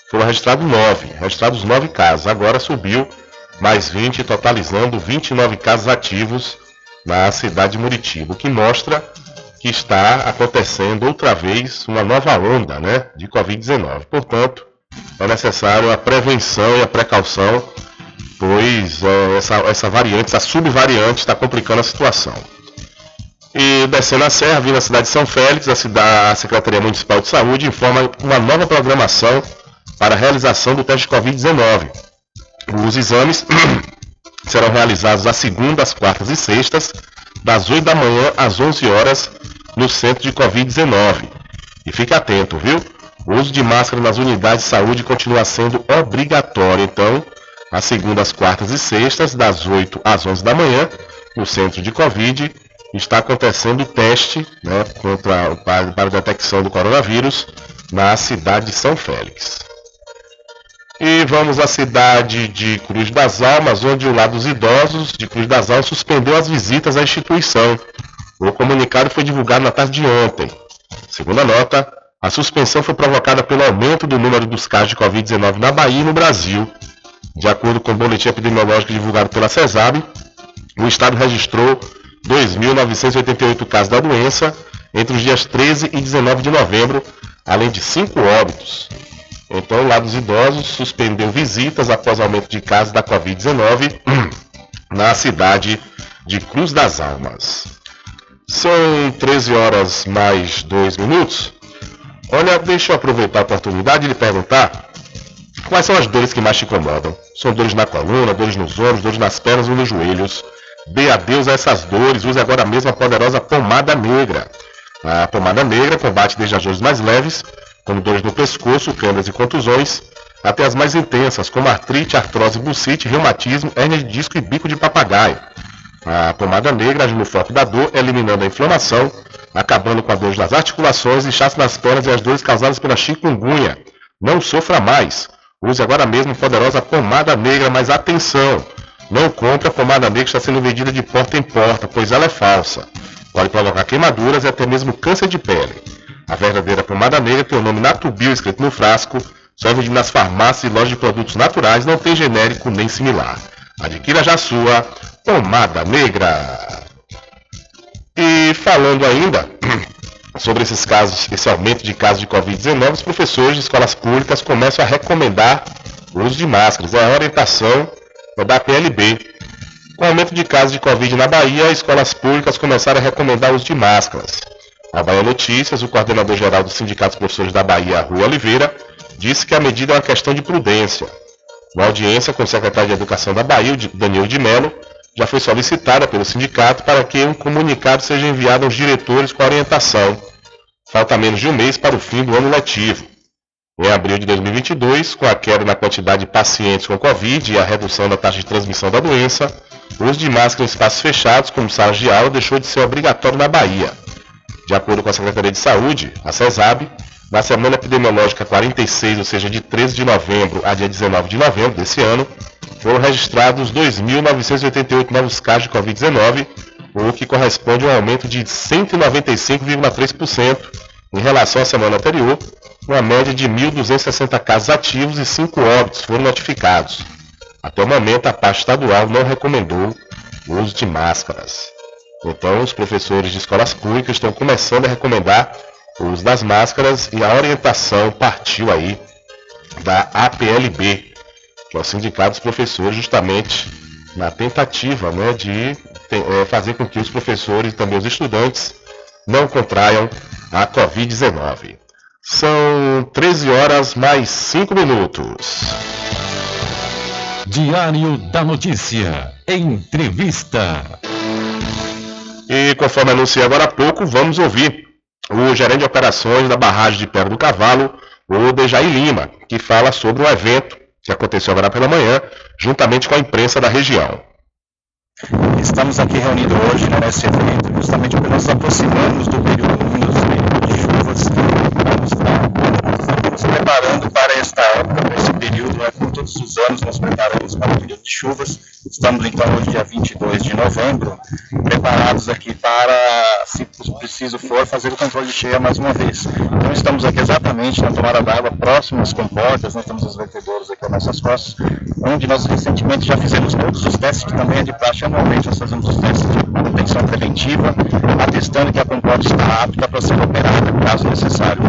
foram registrados 9, registrados 9 casos. Agora subiu mais 20, totalizando 29 casos ativos na cidade de Muritiba, o que mostra que está acontecendo outra vez uma nova onda né, de Covid-19. Portanto, é necessário a prevenção e a precaução, pois é, essa, essa variante, essa subvariante está complicando a situação. E descendo a serra, vindo a cidade de São Félix, a, cidade, a Secretaria Municipal de Saúde informa uma nova programação para a realização do teste de Covid-19. Os exames serão realizados às segundas, quartas e sextas, das 8 da manhã às 11 horas, no centro de Covid-19. E fique atento, viu? O uso de máscara nas unidades de saúde continua sendo obrigatório. Então, às segundas, quartas e sextas, das 8 às 11 da manhã, no centro de Covid, está acontecendo o teste né, contra, para, para detecção do coronavírus na cidade de São Félix. E vamos à cidade de Cruz das Almas, onde o lado dos idosos de Cruz das Almas suspendeu as visitas à instituição. O comunicado foi divulgado na tarde de ontem. Segundo a nota, a suspensão foi provocada pelo aumento do número dos casos de Covid-19 na Bahia e no Brasil. De acordo com o boletim epidemiológico divulgado pela CESAB, o estado registrou 2.988 casos da doença entre os dias 13 e 19 de novembro, além de cinco óbitos. Então, lado dos idosos suspendeu visitas após aumento de casos da Covid-19 na cidade de Cruz das Almas. São 13 horas mais 2 minutos. Olha, deixa eu aproveitar a oportunidade de perguntar quais são as dores que mais te incomodam. São dores na coluna, dores nos ombros, dores nas pernas ou nos joelhos. Dê adeus a essas dores, use agora mesmo a poderosa pomada negra. A pomada negra combate desde as dores mais leves como dores no pescoço, câimbras e contusões, até as mais intensas, como artrite, artrose, bucite, reumatismo, hernia de disco e bico de papagaio. A pomada negra age no foco da dor, eliminando a inflamação, acabando com a dor das articulações, inchaço nas pernas e as dores causadas pela chikungunya. Não sofra mais. Use agora mesmo a poderosa pomada negra, mas atenção! Não compre a pomada negra que está sendo vendida de porta em porta, pois ela é falsa. Pode provocar queimaduras e até mesmo câncer de pele. A verdadeira pomada negra tem o nome Natubio escrito no frasco, só vende nas farmácias e lojas de produtos naturais, não tem genérico nem similar. Adquira já sua pomada negra. E falando ainda sobre esses casos, esse aumento de casos de Covid-19, os professores de escolas públicas começam a recomendar o uso de máscaras. É a orientação da PLB. Com o aumento de casos de Covid na Bahia, as escolas públicas começaram a recomendar o uso de máscaras. A Bahia Notícias, o coordenador-geral do Sindicato dos Professores da Bahia, Rui Oliveira, disse que a medida é uma questão de prudência. Na audiência com o secretário de Educação da Bahia, Daniel de Mello, já foi solicitada pelo sindicato para que um comunicado seja enviado aos diretores com orientação. Falta menos de um mês para o fim do ano letivo. Em abril de 2022, com a queda na quantidade de pacientes com Covid e a redução da taxa de transmissão da doença, o uso de máscara em espaços fechados, como salas de aula, deixou de ser obrigatório na Bahia. De acordo com a Secretaria de Saúde, a CESAB, na semana epidemiológica 46, ou seja, de 13 de novembro a dia 19 de novembro desse ano, foram registrados 2.988 novos casos de Covid-19, o que corresponde a um aumento de 195,3% em relação à semana anterior, uma média de 1.260 casos ativos e 5 óbitos foram notificados. Até o momento, a parte estadual não recomendou o uso de máscaras. Então, os professores de escolas públicas estão começando a recomendar o uso das máscaras e a orientação partiu aí da APLB, que é o Sindicato dos Professores, justamente na tentativa né, de é, fazer com que os professores e também os estudantes não contraiam a Covid-19. São 13 horas mais 5 minutos. Diário da Notícia. Entrevista. E conforme anunciei agora há pouco, vamos ouvir o gerente de operações da barragem de Pedra do Cavalo, o Dejaí Lima, que fala sobre o evento que aconteceu agora pela manhã, juntamente com a imprensa da região. Estamos aqui reunidos hoje né, nesse evento justamente porque nós nos aproximamos do período de chuvas. Estamos, estamos nos preparando para esta época, para esse período, né, como todos os anos nós preparamos para o período de chuvas. Estamos então hoje, dia 22 de novembro, preparados aqui para, se preciso for, fazer o controle de cheia mais uma vez. Então estamos aqui exatamente na tomada d'água, próximo às comportas, nós temos os vertedores aqui às nossas costas, onde nós recentemente já fizemos todos os testes, que também é de praxe anualmente, nós fazemos os testes de manutenção preventiva, atestando que a comporta está apta para ser operada, caso necessário.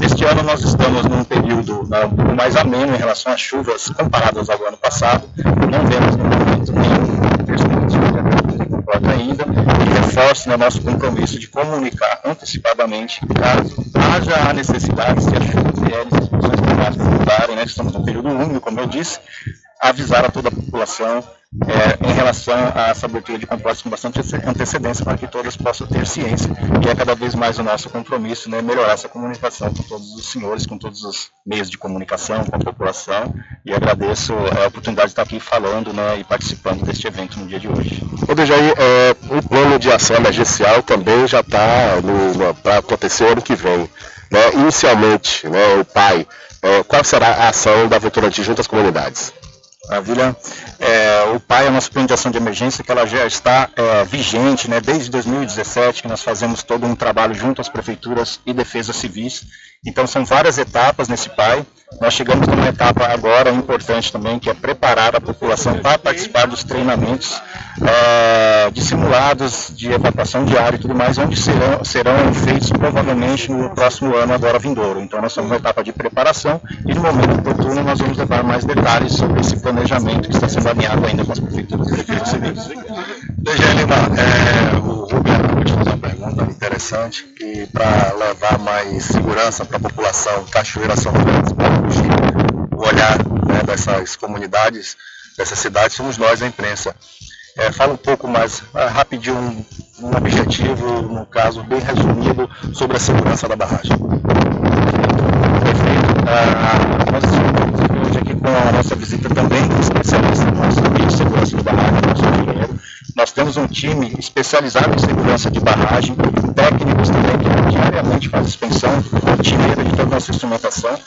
Este ano nós estamos num período mais ameno em relação às chuvas comparadas ao ano passado, não vemos no momento nenhum perspectiva de abertura de comporta ainda, e reforço né, nosso compromisso de comunicar antecipadamente, caso haja a necessidade, se as chuvas vierem, se as condições climáticas mudarem, né, estamos num período úmido, como eu disse, avisar a toda a população é, em relação a essa abertura de compostos com bastante antecedência para que todas possam ter ciência e é cada vez mais o nosso compromisso né, melhorar essa comunicação com todos os senhores, com todos os meios de comunicação, com a população e agradeço a oportunidade de estar aqui falando né, e participando deste evento no dia de hoje. Ô Dejaí, é, o plano de ação emergencial também já está para acontecer ano que vem. Né? Inicialmente, né, o pai, é, qual será a ação da Votorantim junto às comunidades? Maravilha. É, o PAI é a nossa plano de ação de emergência, que ela já está é, vigente né, desde 2017, que nós fazemos todo um trabalho junto às prefeituras e defesas civis. Então são várias etapas nesse PAI. Nós chegamos numa etapa agora importante também, que é preparar a população para participar dos treinamentos é, de simulados de evacuação diária e tudo mais, onde serão, serão feitos provavelmente no próximo ano, agora vindouro. Então nós estamos numa etapa de preparação e no momento oportuno nós vamos levar mais detalhes sobre esse planejamento que está sendo alinhado ainda com as prefeituras e defesas civis. Lima, é, o Rubem acabou de fazer uma pergunta interessante e para levar mais segurança para a população Cachoeira São Francisco, para fugir o olhar né, dessas comunidades, dessas cidades, somos nós, a imprensa. É, fala um pouco mais, é, rapidinho, um, um objetivo, no caso, bem resumido, sobre a segurança da barragem. Perfeito. Ah, nós estamos hoje aqui com a nossa visita também do especialista nosso de segurança da barragem, nosso engenheiro. Nós temos um time especializado em segurança de barragem, técnicos também que diariamente fazem suspensão rotineira de toda a nossa instrumentação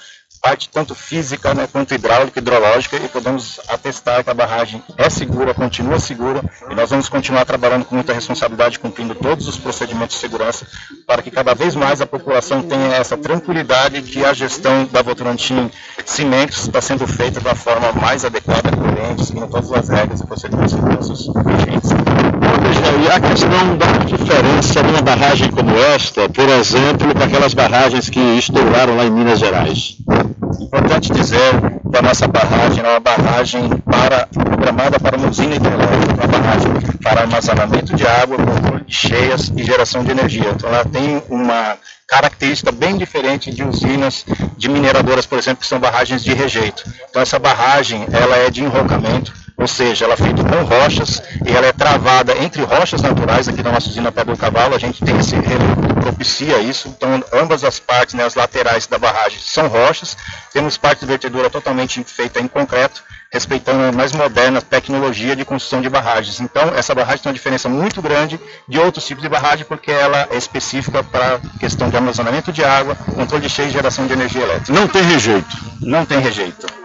parte tanto física né, quanto hidráulica, hidrológica, e podemos atestar que a barragem é segura, continua segura, e nós vamos continuar trabalhando com muita responsabilidade, cumprindo todos os procedimentos de segurança, para que cada vez mais a população tenha essa tranquilidade que a gestão da Votorantim Cimentos está sendo feita da forma mais adequada, coerente, seguindo todas as regras e procedimentos de segurança vigentes. E a questão da diferença de uma barragem como esta, por exemplo, para aquelas barragens que estouraram lá em Minas Gerais? Importante dizer que a nossa barragem é uma barragem para, programada para uma usina hidrelétrica, uma barragem para armazenamento de água, controle de cheias e geração de energia. Então ela tem uma característica bem diferente de usinas de mineradoras, por exemplo, que são barragens de rejeito. Então essa barragem ela é de enrocamento, ou seja, ela é feita com rochas e ela é travada entre rochas naturais, aqui na nossa usina Pedro Cavalo, a gente tem esse relevo que propicia isso, então ambas as partes, né, as laterais da barragem são rochas, temos parte de vertedura totalmente feita em concreto, respeitando a mais moderna tecnologia de construção de barragens. Então, essa barragem tem uma diferença muito grande de outros tipos de barragem, porque ela é específica para questão de armazenamento de água, controle de cheio e geração de energia elétrica. Não tem rejeito? Não tem rejeito.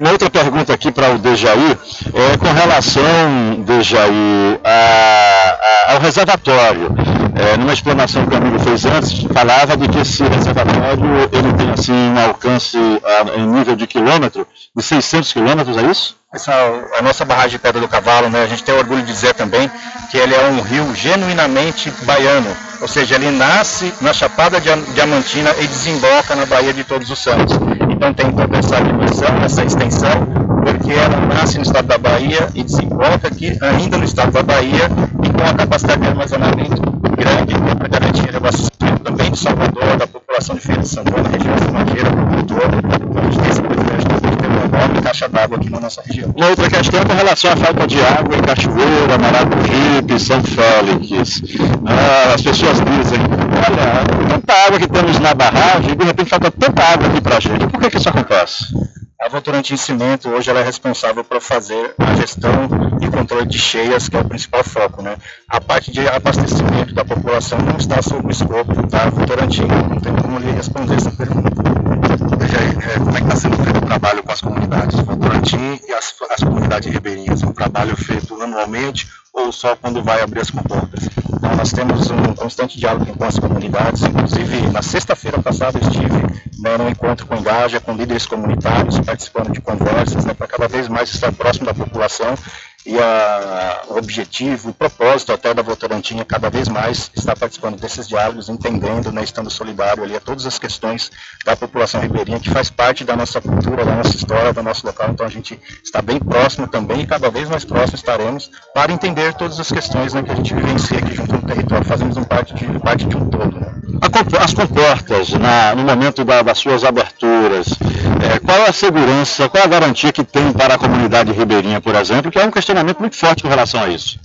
Uma outra pergunta aqui para o Dejaí, é com relação, Dejaí, a, a, ao reservatório. É, numa explanação que o amigo fez antes, falava de que esse reservatório ele tem assim um alcance a, em nível de quilômetro, de 600 quilômetros, é isso? Essa, a nossa barragem de Pedra do Cavalo, né, a gente tem orgulho de dizer também que ele é um rio genuinamente baiano, ou seja, ele nasce na Chapada Diamantina e desemboca na Baía de Todos os Santos. Então tem toda essa dimensão, essa extensão, porque ela nasce no estado da Bahia e desemboca aqui ainda no estado da Bahia e com a capacidade de armazenamento grande para garantir abastecimento também de Salvador, da população de Feira de Santana, região de Mangueira, como um todo. Então a gente tem esse privilégio enorme caixa d'água aqui na nossa região. Uma outra questão é com relação à falta de água em Cachoeira, Maragogipe, São Félix. Ah, as pessoas dizem, olha, tanta água que temos na barragem, de repente falta tanta água aqui pra gente. Por que, que isso acontece? A Votorantim Cimento hoje ela é responsável por fazer a gestão e controle de cheias, que é o principal foco. Né? A parte de abastecimento da população não está sob o escopo da Votorantim, não tem como lhe responder essa pergunta. Aí, é, como é que está sendo feito o trabalho com as comunidades Votorantim e as, as comunidades ribeirinhas? É um trabalho feito anualmente ou só quando vai abrir as comportas? Então, nós temos um constante diálogo com as comunidades, inclusive na sexta-feira passada estive né, num encontro com Engaja, com líderes comunitários, participando de conversas, né, para cada vez mais estar próximo da população e a, o objetivo, o propósito até da Votorantim é cada vez mais estar participando desses diálogos, entendendo, né, estando solidário ali a todas as questões da população ribeirinha, que faz parte da nossa cultura, da nossa história, do nosso local, então a gente está bem próximo também e cada vez mais próximo estaremos para entender todas as questões né, que a gente vivencia aqui junto no território, fazemos um parte de, parte de um todo. Né. As comportas, na, no momento da, das suas aberturas, é, qual a segurança, qual a garantia que tem para a comunidade ribeirinha, por exemplo, que é um questionamento muito forte com relação a isso?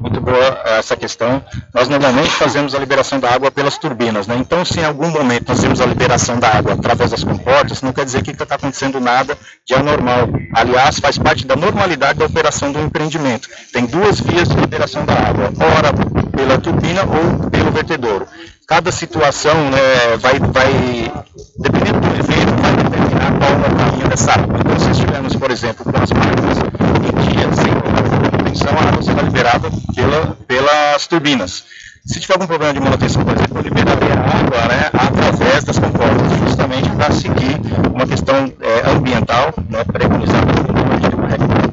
Muito boa essa questão. Nós normalmente fazemos a liberação da água pelas turbinas, né? Então, se em algum momento nós temos a liberação da água através das comportas, não quer dizer que está acontecendo nada de anormal. Aliás, faz parte da normalidade da operação do empreendimento. Tem duas vias de liberação da água, ora pela turbina ou pelo vertedouro. Cada situação né, vai, vai, dependendo do evento, vai determinar qual é o caminho dessa água. Então, se estivermos, por exemplo, com as máquinas em dia sem manutenção, a água será liberada pela, pelas turbinas. Se tiver algum problema de manutenção, por exemplo, eu a água né, através das comportas, justamente para seguir uma questão é, ambiental, né, preconizada uma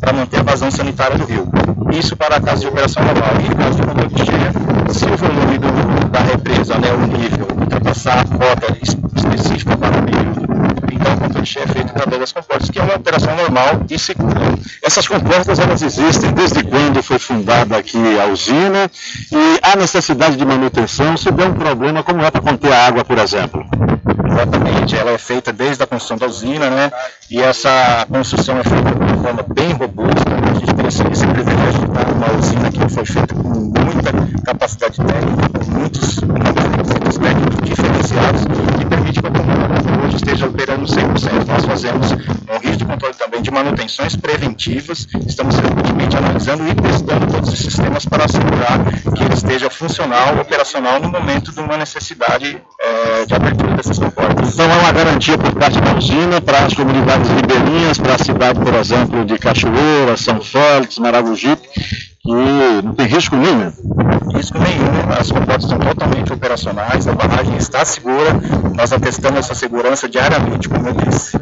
para manter a vazão sanitária do rio. Isso para casos de operação normal. E em caso de controle de cheia, se o volume do, da represa, né, o nível, ultrapassar a cota específica para o período, então o controle de cheia é feito através das comportas, que é uma operação normal e segura. Essas comportas, elas existem desde quando foi fundada aqui a usina e há necessidade de manutenção se der um problema, como é para conter a água, por exemplo? Exatamente, ela é feita desde a construção da usina, né? E essa construção é feita de uma forma bem robusta. A gente tem esse, esse privilégio de estar numa usina que foi feita com muita capacidade técnica, com muitos técnicos diferenciados, que permite que a comunidade hoje esteja operando 100%. Nós fazemos um risco de controle também de manutenções preventivas, estamos frequentemente analisando e testando todos os sistemas para assegurar que ele esteja funcional, operacional no momento de uma necessidade é, de abertura dessas comportas. Então há uma garantia por parte da usina para as comunidades ribeirinhas, para a cidade, por exemplo, de Cachoeira, São Félix, Maragogipe, que não tem risco nenhum. Risco nenhum, as comportas estão totalmente operacionais, a barragem está segura, nós atestamos essa segurança diariamente, como eu disse.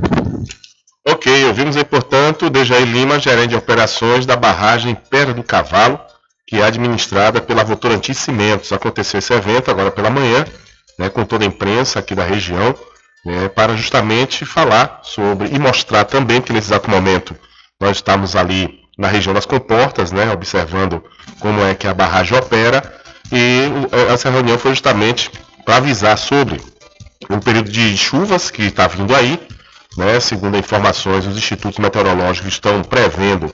Ok, ouvimos aí, portanto, Dejaí Lima, gerente de operações da barragem Pedra do Cavalo, que é administrada pela Votorantim Cimentos. Aconteceu esse evento agora pela manhã, né, com toda a imprensa aqui da região, né, para justamente falar sobre e mostrar também que nesse exato momento nós estamos ali na região das comportas, né, observando como é que a barragem opera e essa reunião foi justamente para avisar sobre o período de chuvas que está vindo aí, né, segundo informações, os institutos meteorológicos estão prevendo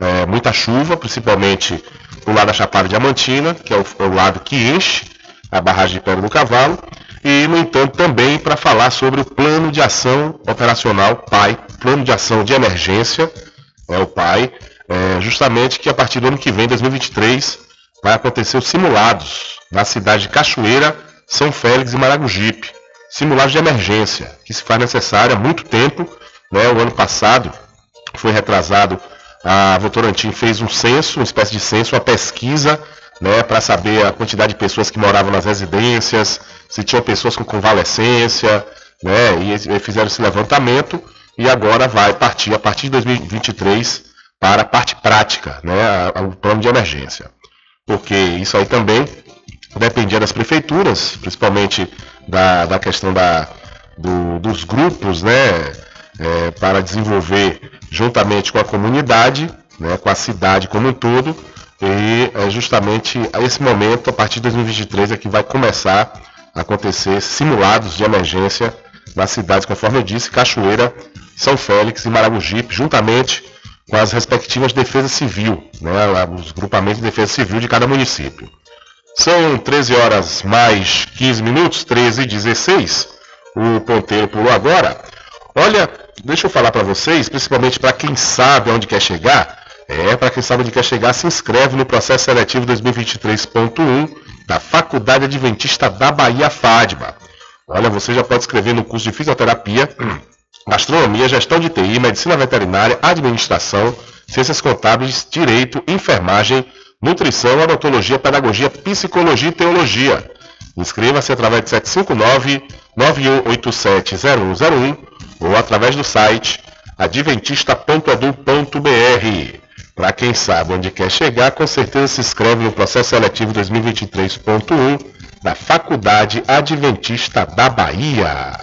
é, muita chuva, principalmente do lado da Chapada Diamantina, que é o, é o lado que enche a barragem de Pedra do Cavalo, e, no entanto, também para falar sobre o plano de ação operacional PAI, plano de ação de emergência, é o PAI, é, justamente que a partir do ano que vem, 2023, vai acontecer os simulados na cidade de Cachoeira, São Félix e Maragogipe. Simulados de emergência, que se faz necessário há muito tempo. Né? O ano passado foi retrasado, a Votorantim fez um censo, uma espécie de censo, uma pesquisa né, para saber a quantidade de pessoas que moravam nas residências, se tinham pessoas com convalescência, né, e fizeram esse levantamento e agora vai partir a partir de 2023 para a parte prática, né, o plano de emergência. Porque isso aí também dependia das prefeituras, principalmente da, da questão da, do, dos grupos, né, é, para desenvolver juntamente com a comunidade, né, com a cidade como um todo, e é justamente a esse momento, a partir de 2023, é que vai começar a acontecer simulados de emergência nas cidades, conforme eu disse, Cachoeira, São Félix e Maragogipe, juntamente com as respectivas defesas civil, né, os grupamentos de defesa civil de cada município. São 13 horas mais 15 minutos, 13 e 16. O ponteiro pulou agora. Olha, deixa eu falar para vocês, principalmente para quem sabe onde quer chegar. É, para quem sabe onde quer chegar, se inscreve no processo seletivo 2023.1 da Faculdade Adventista da Bahia FADBA. Olha, você já pode escrever no curso de fisioterapia, gastronomia, gestão de TI, medicina veterinária, administração, ciências contábeis, direito, enfermagem, nutrição, odontologia, pedagogia, psicologia e teologia. Inscreva-se através de 759-9187-0101 ou através do site adventista.edu.br. Para quem sabe onde quer chegar, com certeza se inscreve no processo seletivo 2023.1 da Faculdade Adventista da Bahia.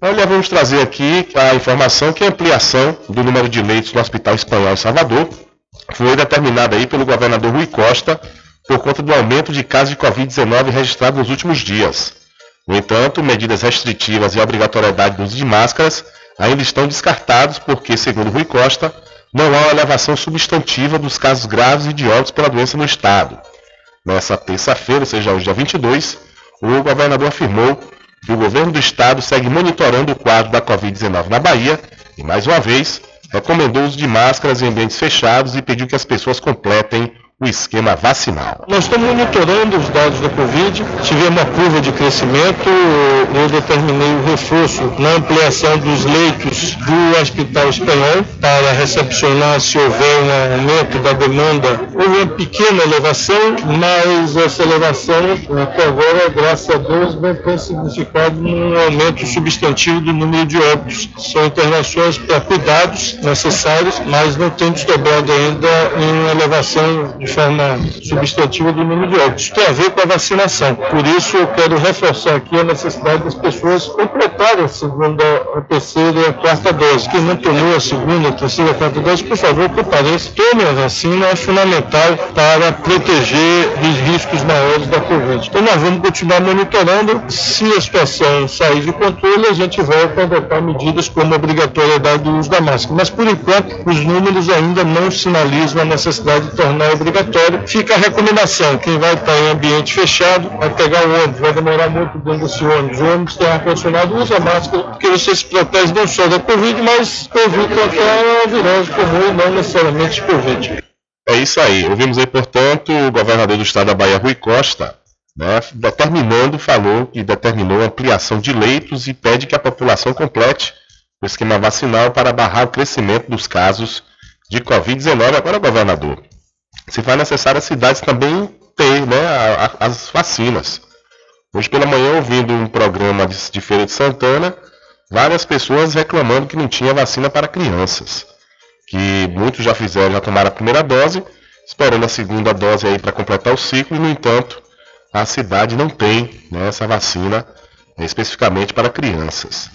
Olha, vamos trazer aqui a informação que a ampliação do número de leitos no Hospital Espanhol em Salvador foi determinada aí pelo governador Rui Costa por conta do aumento de casos de Covid-19 registrado nos últimos dias. No entanto, medidas restritivas e a obrigatoriedade do uso de máscaras ainda estão descartados porque, segundo Rui Costa, não há uma elevação substantiva dos casos graves e de óbitos pela doença no Estado. Nessa terça-feira, ou seja, hoje dia 22, o governador afirmou que o governo do Estado segue monitorando o quadro da Covid-19 na Bahia e, mais uma vez, recomendou o uso de máscaras em ambientes fechados e pediu que as pessoas completem o esquema vacinal. Nós estamos monitorando os dados da Covid, tivemos uma curva de crescimento, eu determinei o reforço na ampliação dos leitos do Hospital Espanhol para recepcionar se houver um aumento da demanda. Houve uma pequena elevação, mas essa elevação até agora, graças a Deus, não tem significado um aumento substantivo do número de óbitos. São internações para cuidados necessários, mas não tem desdobrado ainda em elevação de forma substantiva do número de óbitos. Tem a ver com a vacinação. Por isso, eu quero reforçar aqui a necessidade das pessoas completarem a segunda, a terceira e a quarta dose. Quem não tomou a segunda, a terceira e a quarta dose, por favor, compareça. Tome a vacina, é fundamental para proteger dos riscos maiores da Covid. Então, nós vamos continuar monitorando. Se a situação sair de controle, a gente volta a adotar medidas como a obrigatoriedade do uso da máscara. Mas, por enquanto, os números ainda não sinalizam a necessidade de tornar obrigatório obrigatório. Fica a recomendação: quem vai estar em ambiente fechado, vai pegar o ônibus, vai demorar muito dentro desse ônibus. O ônibus tem ar-condicionado, usa máscara, porque você se protege não só da Covid, mas Covid qualquer virose comum, não necessariamente Covid. É isso aí. Ouvimos aí, portanto, o governador do estado da Bahia, Rui Costa, né, determinando, falou que determinou a ampliação de leitos e pede que a população complete o esquema vacinal para barrar o crescimento dos casos de Covid-19. Agora, governador, se faz necessário as cidades também ter né, a, a, as vacinas. Hoje pela manhã, ouvindo um programa de, de Feira de Santana, várias pessoas reclamando que não tinha vacina para crianças. Que muitos já fizeram, já tomaram a primeira dose, esperando a segunda dose aí para completar o ciclo, e no entanto, a cidade não tem né, essa vacina né, especificamente para crianças.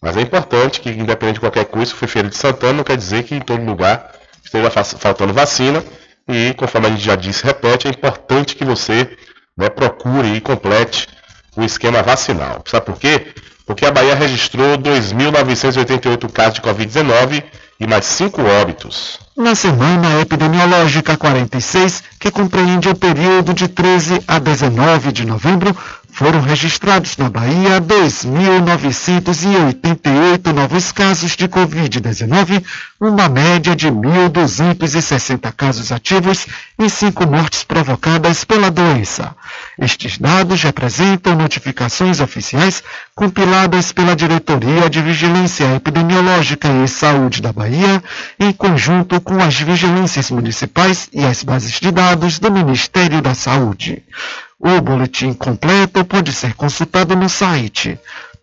Mas é importante que, independente de qualquer se foi Feira de Santana, não quer dizer que em todo lugar esteja faltando vacina e, conforme a gente já disse, repete, é importante que você né, procure e complete o esquema vacinal. Sabe por quê? Porque a Bahia registrou 2.988 casos de Covid-19 e mais 5 óbitos. Na semana epidemiológica 46, que compreende o período de 13 a 19 de novembro, foram registrados na Bahia 2.988 novos casos de Covid-19, uma média de 1.260 casos ativos e 5 mortes provocadas pela doença. Estes dados representam notificações oficiais compiladas pela Diretoria de Vigilância Epidemiológica e Saúde da Bahia, em conjunto com as vigilâncias municipais e as bases de dados do Ministério da Saúde. O boletim completo pode ser consultado no site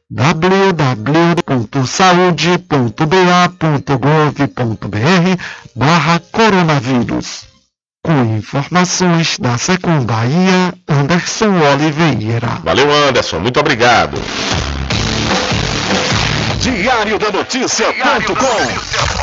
www.saude.ba.gov.br barra coronavírus. Com informações da Secom Bahia, Anderson Oliveira. Valeu, Anderson. Muito obrigado. Diário da Notícia.com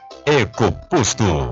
EcoPosto.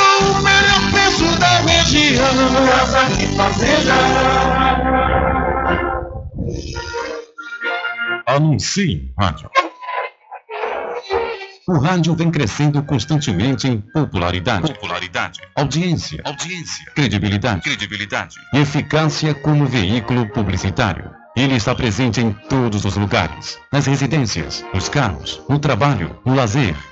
com o melhor preço da região. Casa e Fazenda. Anuncie em rádio. O rádio vem crescendo constantemente em popularidade, popularidade, audiência, audiência, credibilidade, credibilidade e eficácia como veículo publicitário. Ele está presente em todos os lugares, nas residências, nos carros, no trabalho, no lazer.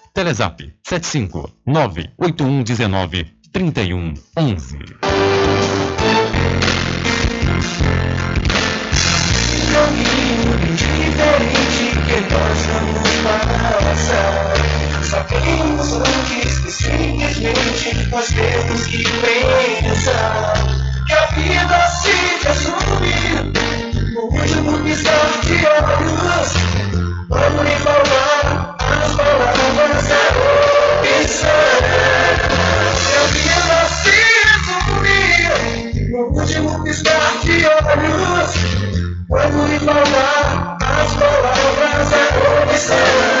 75 98119 3111. caminho diferente que nós vamos antes que simplesmente nós temos que pensar que a vida se de olhos. Quando falar as palavras é opção. Que a vida se resume no último piscar de olhos. Lhe falar as palavras é opção.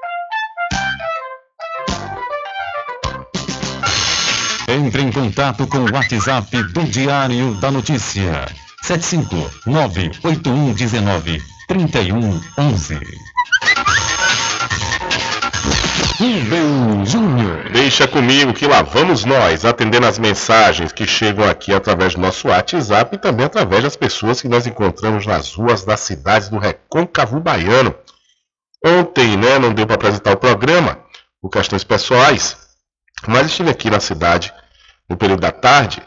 Entre em contato com o WhatsApp do Diário da Notícia. 759-8119-3111. Rubem Júnior. Deixa comigo que lá vamos nós, atendendo as mensagens que chegam aqui através do nosso WhatsApp e também através das pessoas que nós encontramos nas ruas das cidades do Recôncavo Baiano. Ontem, né, não deu para apresentar o programa, por questões pessoais, mas estive aqui na cidade no período da tarde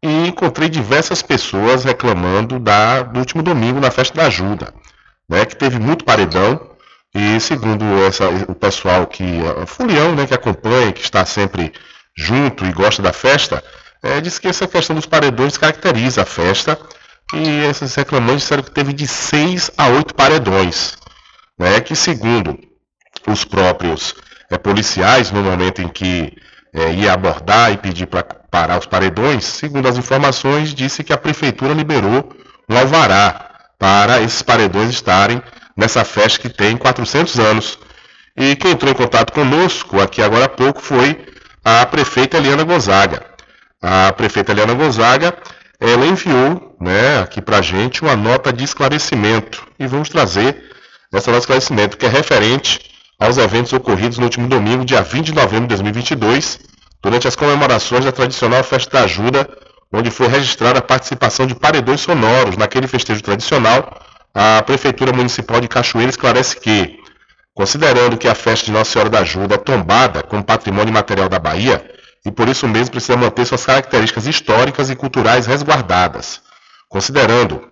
e encontrei diversas pessoas reclamando da, do último domingo na festa da ajuda, né, que teve muito paredão e segundo essa, o pessoal que Fulião, né, que acompanha, que está sempre junto e gosta da festa, é, diz que essa questão dos paredões caracteriza a festa e esses reclamantes disseram que teve de seis a oito paredões, né, que segundo os próprios é, policiais, no momento em que é, ia abordar e pedir para parar os paredões, segundo as informações, disse que a prefeitura liberou um alvará para esses paredões estarem nessa festa que tem 400 anos. E quem entrou em contato conosco aqui agora há pouco foi a prefeita Eliana Gonzaga. A prefeita Eliana Gonzaga, ela enviou né, aqui para a gente uma nota de esclarecimento. E vamos trazer essa nota de esclarecimento, que é referente aos eventos ocorridos no último domingo, dia 20 de novembro de 2022, durante as comemorações da tradicional Festa da Ajuda, onde foi registrada a participação de paredões sonoros naquele festejo tradicional, a Prefeitura Municipal de Cachoeira esclarece que, considerando que a festa de Nossa Senhora da Ajuda é tombada como patrimônio material da Bahia, e por isso mesmo precisa manter suas características históricas e culturais resguardadas, considerando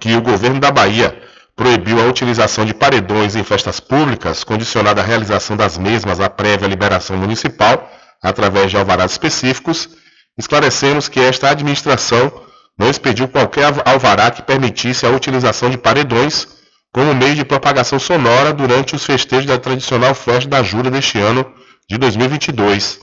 que o governo da Bahia proibiu a utilização de paredões em festas públicas, condicionada à realização das mesmas à prévia liberação municipal, através de alvarás específicos, esclarecemos que esta administração não expediu qualquer alvará que permitisse a utilização de paredões como meio de propagação sonora durante os festejos da tradicional festa da Jura deste ano de 2022.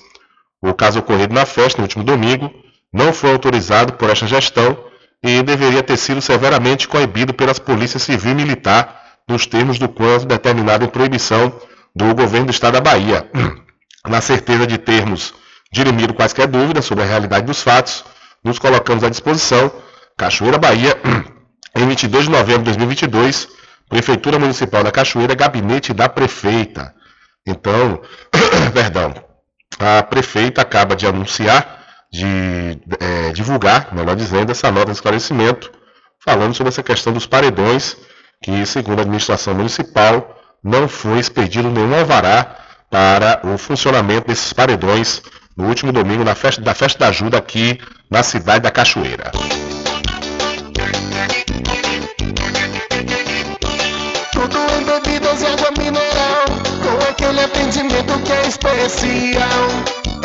O caso ocorrido na festa no último domingo não foi autorizado por esta gestão e deveria ter sido severamente coibido pelas polícias civil e militar nos termos do quanto determinado em proibição do governo do estado da Bahia. Na certeza de termos dirimido quaisquer dúvidas sobre a realidade dos fatos, nos colocamos à disposição. Cachoeira, Bahia, em 22 de novembro de 2022, Prefeitura Municipal da Cachoeira, gabinete da prefeita. Então, perdão, a prefeita acaba de anunciar, de é, divulgar, melhor dizendo, essa nota de esclarecimento, falando sobre essa questão dos paredões, que, segundo a administração municipal, não foi expedido nenhum alvará para o funcionamento desses paredões no último domingo na festa, da Festa da Ajuda aqui na cidade da Cachoeira. Tudo em bebidas e água mineral, com aquele atendimento que é especial.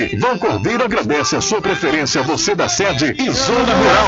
Vão Cordeiro agradece a sua preferência, você da sede e zona rural.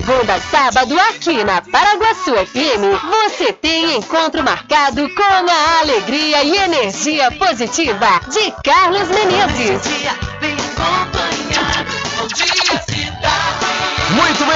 segunda a sábado, aqui na Paraguaçu FM, você tem encontro marcado com a alegria e energia positiva de Carlos Menezes.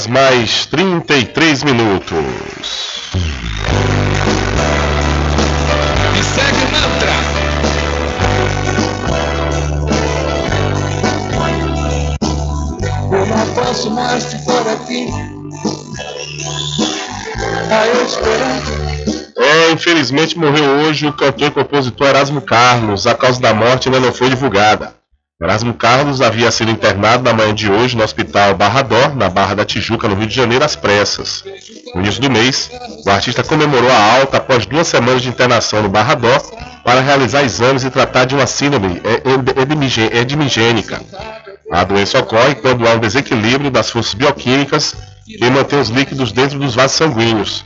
Horas mais 33 minutos. E segue o mantra. Eu não posso mais ficar aqui. A esperança. É, infelizmente morreu hoje o cantor e compositor Erasmo Carlos. A causa da morte ainda não foi divulgada. Erasmo Carlos havia sido internado na manhã de hoje no Hospital Barra Dó, na Barra da Tijuca, no Rio de Janeiro, às pressas. No início do mês, o artista comemorou a alta após duas semanas de internação no Barra Dó para realizar exames e tratar de uma síndrome edimigênica. A doença ocorre quando há um desequilíbrio das forças bioquímicas que mantém os líquidos dentro dos vasos sanguíneos.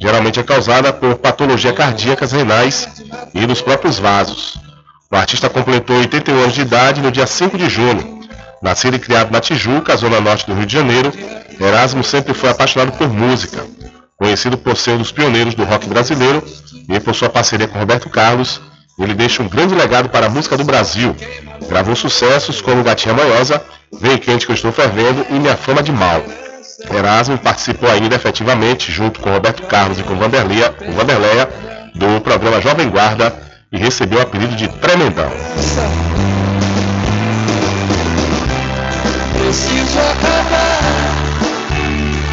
Geralmente é causada por patologia cardíacas renais e dos próprios vasos. O artista completou 81 anos de idade no dia 5 de junho. Nascido e criado na Tijuca, zona norte do Rio de Janeiro, Erasmo sempre foi apaixonado por música. Conhecido por ser um dos pioneiros do rock brasileiro e por sua parceria com Roberto Carlos, ele deixa um grande legado para a música do Brasil. Gravou sucessos como Gatinha Manhosa, Vem Quente Que Eu Estou Fervendo e Minha Fama de Mal. Erasmo participou ainda efetivamente, junto com Roberto Carlos e com Vanderleia, Vanderleia do programa Jovem Guarda e recebeu o apelido de Tremendão. Preciso acabar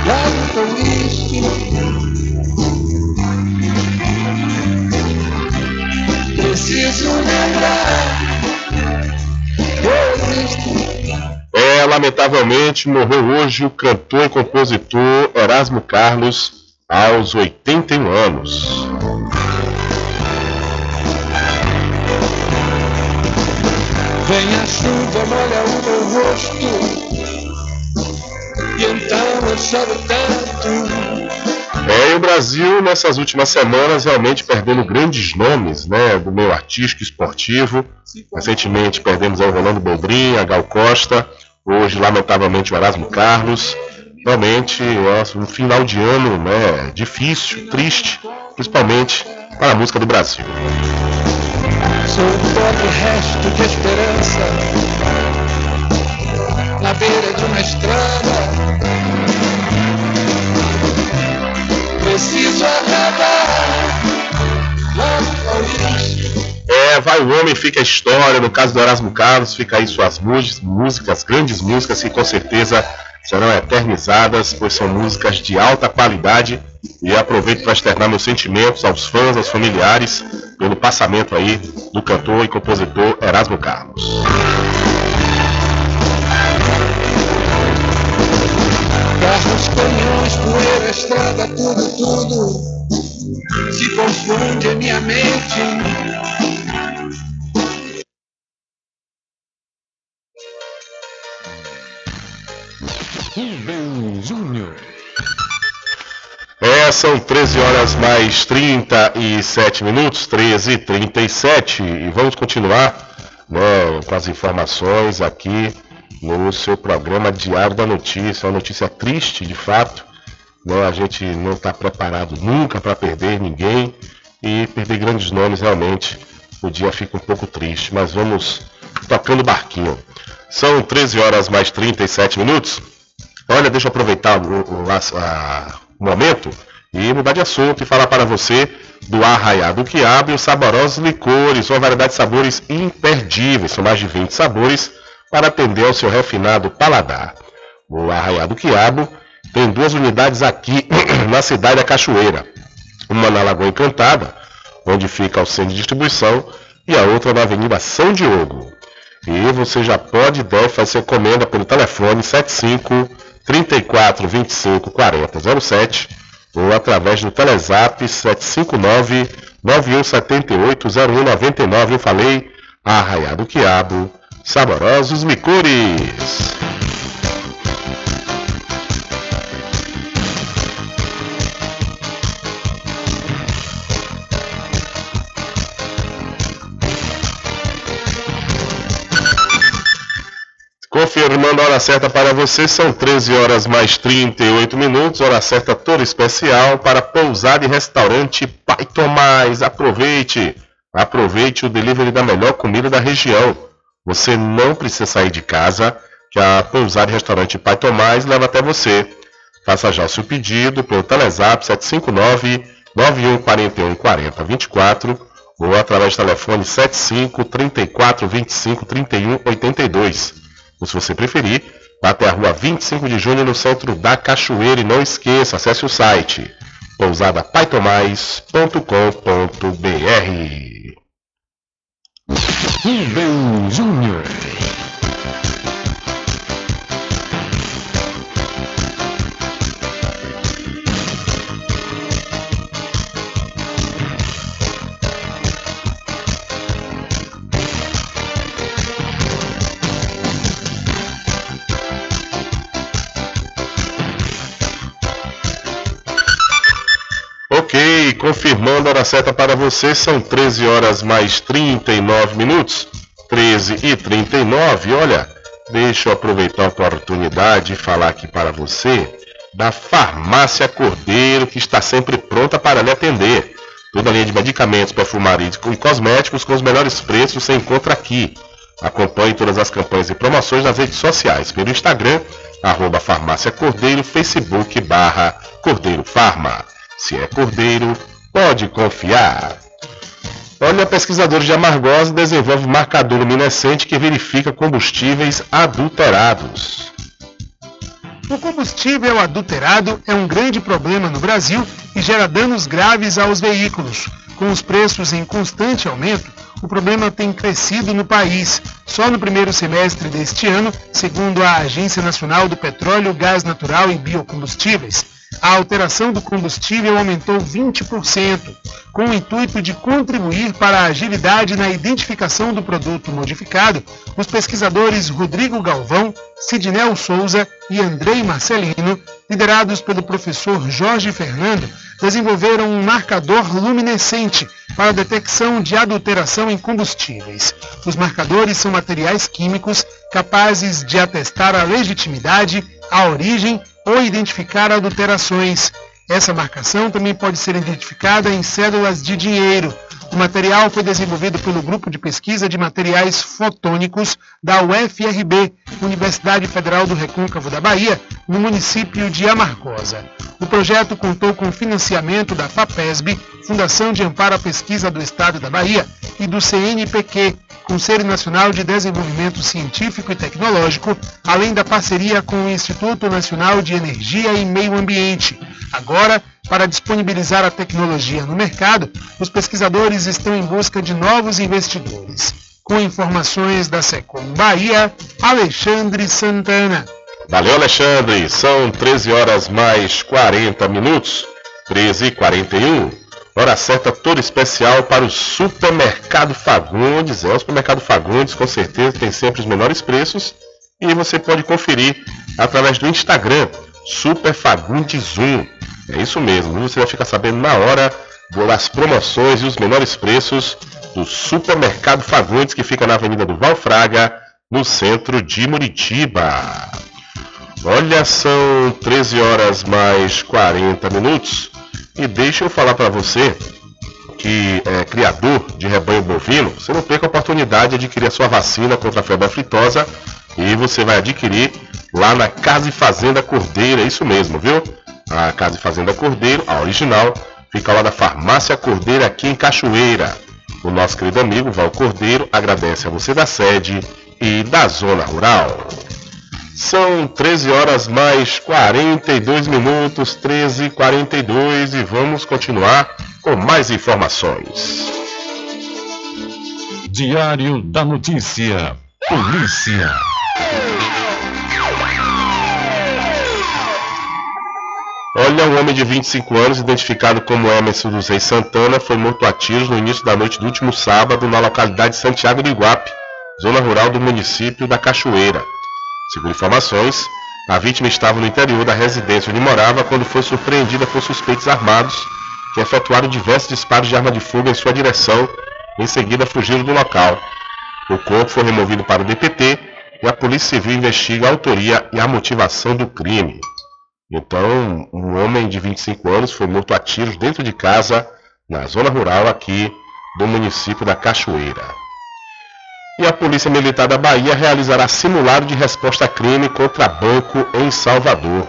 logo com isso. Preciso lembrar eu existo. É, É, lamentavelmente morreu hoje o cantor e compositor Erasmo Carlos aos 81 anos. Vem a chuva, molha o meu rosto. E então eu choro tanto. É, o Brasil, nessas últimas semanas, realmente perdendo grandes nomes né, do meio artístico esportivo. Recentemente perdemos o Rolando Boldrin, Gal Costa, hoje, lamentavelmente, o Erasmo Carlos. Realmente é um final de ano né, difícil, triste, principalmente para a música do Brasil. Sou um pobre resto de esperança na beira de uma estrada. Preciso acabar. É, vai o homem, fica a história. No caso do Erasmo Carlos, fica aí suas mús- músicas, grandes músicas que com certeza serão eternizadas, pois são músicas de alta qualidade. E aproveito para externar meus sentimentos aos fãs, aos familiares, pelo passamento aí do cantor e compositor Erasmo Carlos. Carros, canhões, poeira, estrada, tudo, tudo se confunde em minha mente. Rubem Júnior. É, são 13 horas mais 37 minutos, 13 e 37 e vamos continuar né, com as informações aqui no seu programa Diário da Notícia. Uma notícia triste, de fato. Né, a gente não está preparado nunca para perder ninguém e perder grandes nomes realmente. O dia fica um pouco triste, mas vamos tocando barquinho. São 13 horas mais 37 minutos. Olha, deixa eu aproveitar o, o- a- o momento e mudar de assunto e falar para você do Arraiado Quiabo e os saborosos licores, uma variedade de sabores imperdíveis, são mais de 20 sabores para atender ao seu refinado paladar. O Arraiado Quiabo tem duas unidades aqui na cidade da Cachoeira, uma na Lagoa Encantada, onde fica o centro de distribuição, e a outra na Avenida São Diogo. E você já pode e deve fazer encomenda pelo telefone 75 34 25 40 07 ou através do Telezap 759 9178 0199. Eu falei Arraiado Quiabo, saborosos licores. Confirmando a hora certa para você, são 13 horas mais 38 minutos, hora certa toda especial para pousada e restaurante Pai Tomás. Aproveite, aproveite o delivery da melhor comida da região. Você não precisa sair de casa, que a pousada e restaurante Pai Tomás leva até você. Faça já o seu pedido pelo Telezap 759 9141 40 24 ou através do telefone 75 34 25 31 82. Ou se você preferir, vá até a rua 25 de junho no centro da Cachoeira e não esqueça, acesse o site pousadapaitomais.com.br Rubem Júnior. Confirmando a hora certa para você, são 13 horas mais 39 minutos. 13 e 39, olha, deixa eu aproveitar a oportunidade e falar aqui para você da Farmácia Cordeiro, que está sempre pronta para lhe atender. Toda a linha de medicamentos, perfumarias e cosméticos com os melhores preços você encontra aqui. Acompanhe todas as campanhas e promoções nas redes sociais, pelo Instagram, arroba Farmácia Cordeiro, Facebook barra Cordeiro Farma. Se é Cordeiro, pode confiar. Olha, pesquisadores de Amargosa desenvolve marcador luminescente que verifica combustíveis adulterados. O combustível adulterado é um grande problema no Brasil e gera danos graves aos veículos. Com os preços em constante aumento, o problema tem crescido no país. Só no primeiro semestre deste ano, segundo a Agência Nacional do Petróleo, Gás Natural e Biocombustíveis, a alteração do combustível aumentou 20%, com o intuito de contribuir para a agilidade na identificação do produto modificado. Os pesquisadores Rodrigo Galvão, Sidnel Souza e Andrei Marcelino, liderados pelo professor Jorge Fernando, desenvolveram um marcador luminescente para a detecção de adulteração em combustíveis. Os marcadores são materiais químicos capazes de atestar a legitimidade, a origem ou identificar adulterações. Essa marcação também pode ser identificada em cédulas de dinheiro. O material foi desenvolvido pelo Grupo de Pesquisa de Materiais Fotônicos da UFRB, Universidade Federal do Recôncavo da Bahia, no município de Amargosa. O projeto contou com financiamento da FAPESB, Fundação de Amparo à Pesquisa do Estado da Bahia, e do CNPq, Conselho Nacional de Desenvolvimento Científico e Tecnológico, além da parceria com o Instituto Nacional de Energia e Meio Ambiente. Agora, para disponibilizar a tecnologia no mercado, os pesquisadores estão em busca de novos investidores. Com informações da Secom Bahia, Alexandre Santana. Valeu, Alexandre. São 13 horas mais 40 minutos. 13 e 41. Hora certa toda especial para o Supermercado Fagundes. É, o Supermercado Fagundes com certeza tem sempre os menores preços e você pode conferir através do Instagram Super Fagundes 1. É isso mesmo, você vai ficar sabendo na hora das promoções e os menores preços do Supermercado Fagundes que fica na Avenida do Valfraga, no centro de Muritiba. Olha, são 13 horas mais 40 minutos. E deixa eu falar para você que é criador de rebanho bovino, você não perca a oportunidade de adquirir a sua vacina contra a febre aftosa e você vai adquirir lá na Casa e Fazenda Cordeiro, é isso mesmo, viu? A Casa e Fazenda Cordeiro, a original, fica lá da Farmácia Cordeiro aqui em Cachoeira. O nosso querido amigo Val Cordeiro agradece a você da sede e da zona rural. São 13 horas mais 42 minutos, 13 e 42 e vamos continuar com mais informações. Diário da Notícia. Polícia. Olha, um homem de 25 anos, identificado como Emerson dos Reis Santana, foi morto a tiros no início da noite do último sábado na localidade de Santiago do Iguape, zona rural do município da Cachoeira. Segundo informações, a vítima estava no interior da residência onde morava quando foi surpreendida por suspeitos armados que efetuaram diversos disparos de arma de fogo em sua direção. Em seguida, fugiram do local. O corpo foi removido para o DPT e a Polícia Civil investiga a autoria e a motivação do crime. Então, um homem de 25 anos foi morto a tiros dentro de casa, na zona rural aqui do município da Cachoeira. E a Polícia Militar da Bahia realizará simulado de resposta a crime contra banco em Salvador.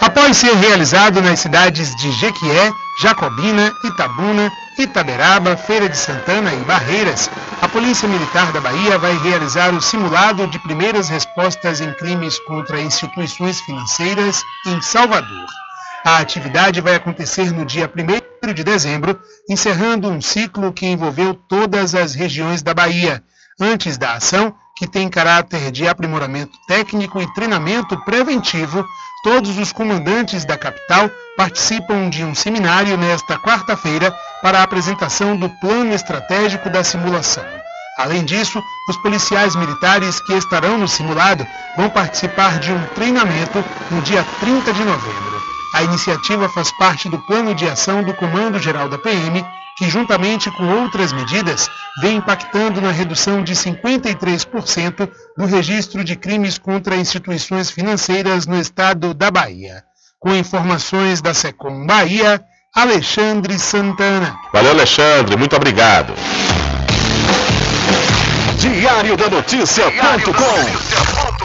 Após ser realizado nas cidades de Jequié, Jacobina, Itabuna, Itaberaba, Feira de Santana e Barreiras, a Polícia Militar da Bahia vai realizar o simulado de primeiras respostas em crimes contra instituições financeiras em Salvador. A atividade vai acontecer no dia 1 de dezembro, encerrando um ciclo que envolveu todas as regiões da Bahia. Antes da ação, que tem caráter de aprimoramento técnico e treinamento preventivo, todos os comandantes da capital participam de um seminário nesta quarta-feira para a apresentação do plano estratégico da simulação. Além disso, os policiais militares que estarão no simulado vão participar de um treinamento no dia 30 de novembro. A iniciativa faz parte do plano de ação do Comando Geral da PM, que juntamente com outras medidas vem impactando na redução de 53% do registro de crimes contra instituições financeiras no estado da Bahia. Com informações da Secom Bahia, Alexandre Santana. Valeu, Alexandre, muito obrigado. Diário da Notícia.com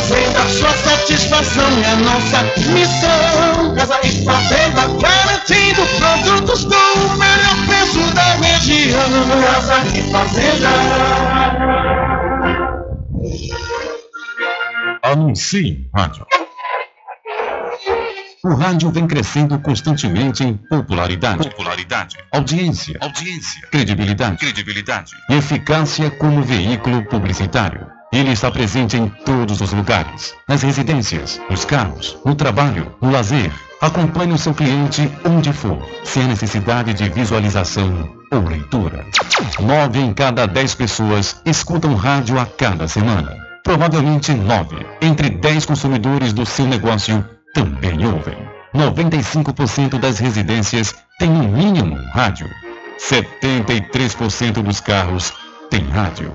Fazenda, sua satisfação é a nossa missão. Casa e Fazenda, garantindo produtos com o melhor preço da região. Casa e Fazenda. Anuncie rádio. O rádio vem crescendo constantemente em popularidade, popularidade, audiência, audiência, credibilidade, credibilidade e eficácia como veículo publicitário. Ele está presente em todos os lugares, nas residências, nos carros, no trabalho, no lazer. Acompanhe o seu cliente onde for, sem a necessidade de visualização ou leitura. Nove em cada dez pessoas escutam rádio a cada semana. Provavelmente nove entre dez consumidores do seu negócio também ouvem. 95% das residências têm no mínimo um rádio. 73% dos carros têm rádio.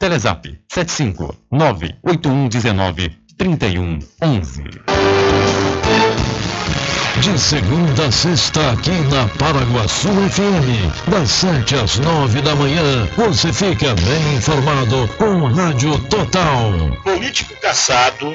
Telezap 75 98119 3111. De segunda a sexta, aqui na Paraguaçu FM, das 7 às 9 da manhã, você fica bem informado com Rádio Total. Político caçado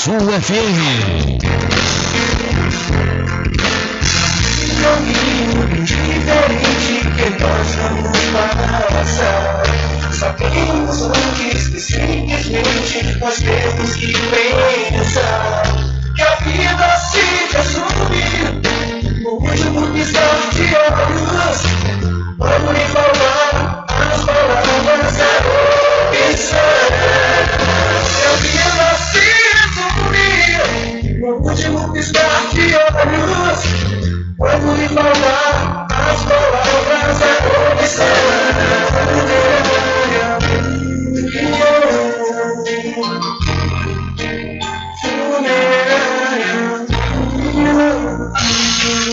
FM. caminho diferente que nós vamos passar. Sabemos antes que simplesmente nós temos que pensar. vida se resumir no último piscar de olhos. Quando me faltar as palavras é opção. Minha vida se no último piscar de olhos. Quando me faltar as palavras é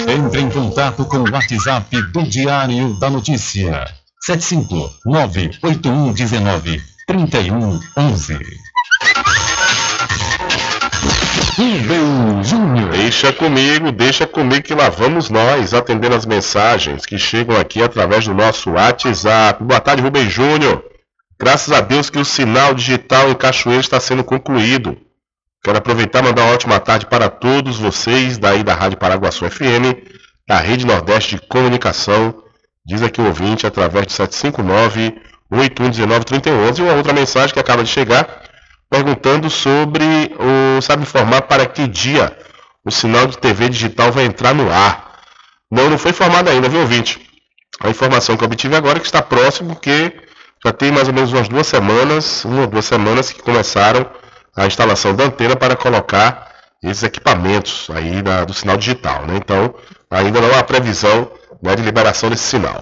Entre em contato com o WhatsApp do Diário da Notícia. 759-8119-3111. Rubem Júnior. Deixa comigo, deixa comigo que lá vamos nós, atendendo as mensagens que chegam aqui através do nosso WhatsApp. Boa tarde, Rubem Júnior. Graças a Deus que o sinal digital em Cachoeira está sendo concluído. Quero aproveitar e mandar uma ótima tarde para todos vocês daí da Rádio Paraguaçu FM, da Rede Nordeste de Comunicação. Diz aqui o ouvinte através de 759 8119 3011 e uma outra mensagem que acaba de chegar perguntando sobre o sabe informar para que dia o sinal de TV digital vai entrar no ar. Não, não foi informado ainda, viu, ouvinte? A informação que eu obtive agora é que está próximo, porque já tem mais ou menos umas duas semanas, uma ou duas semanas que começaram a instalação da antena para colocar esses equipamentos aí da, do sinal digital, né? Então, ainda não há previsão né, de liberação desse sinal.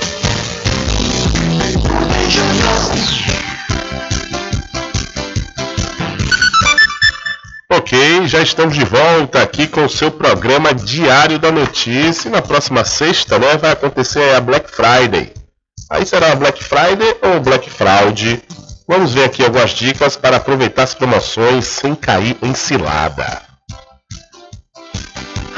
Ok, já estamos de volta aqui com o seu programa Diário da Notícia. E na próxima sexta, né, vai acontecer a Black Friday. Aí será a Black Friday ou Black Fraud? Vamos ver aqui algumas dicas para aproveitar as promoções sem cair em cilada.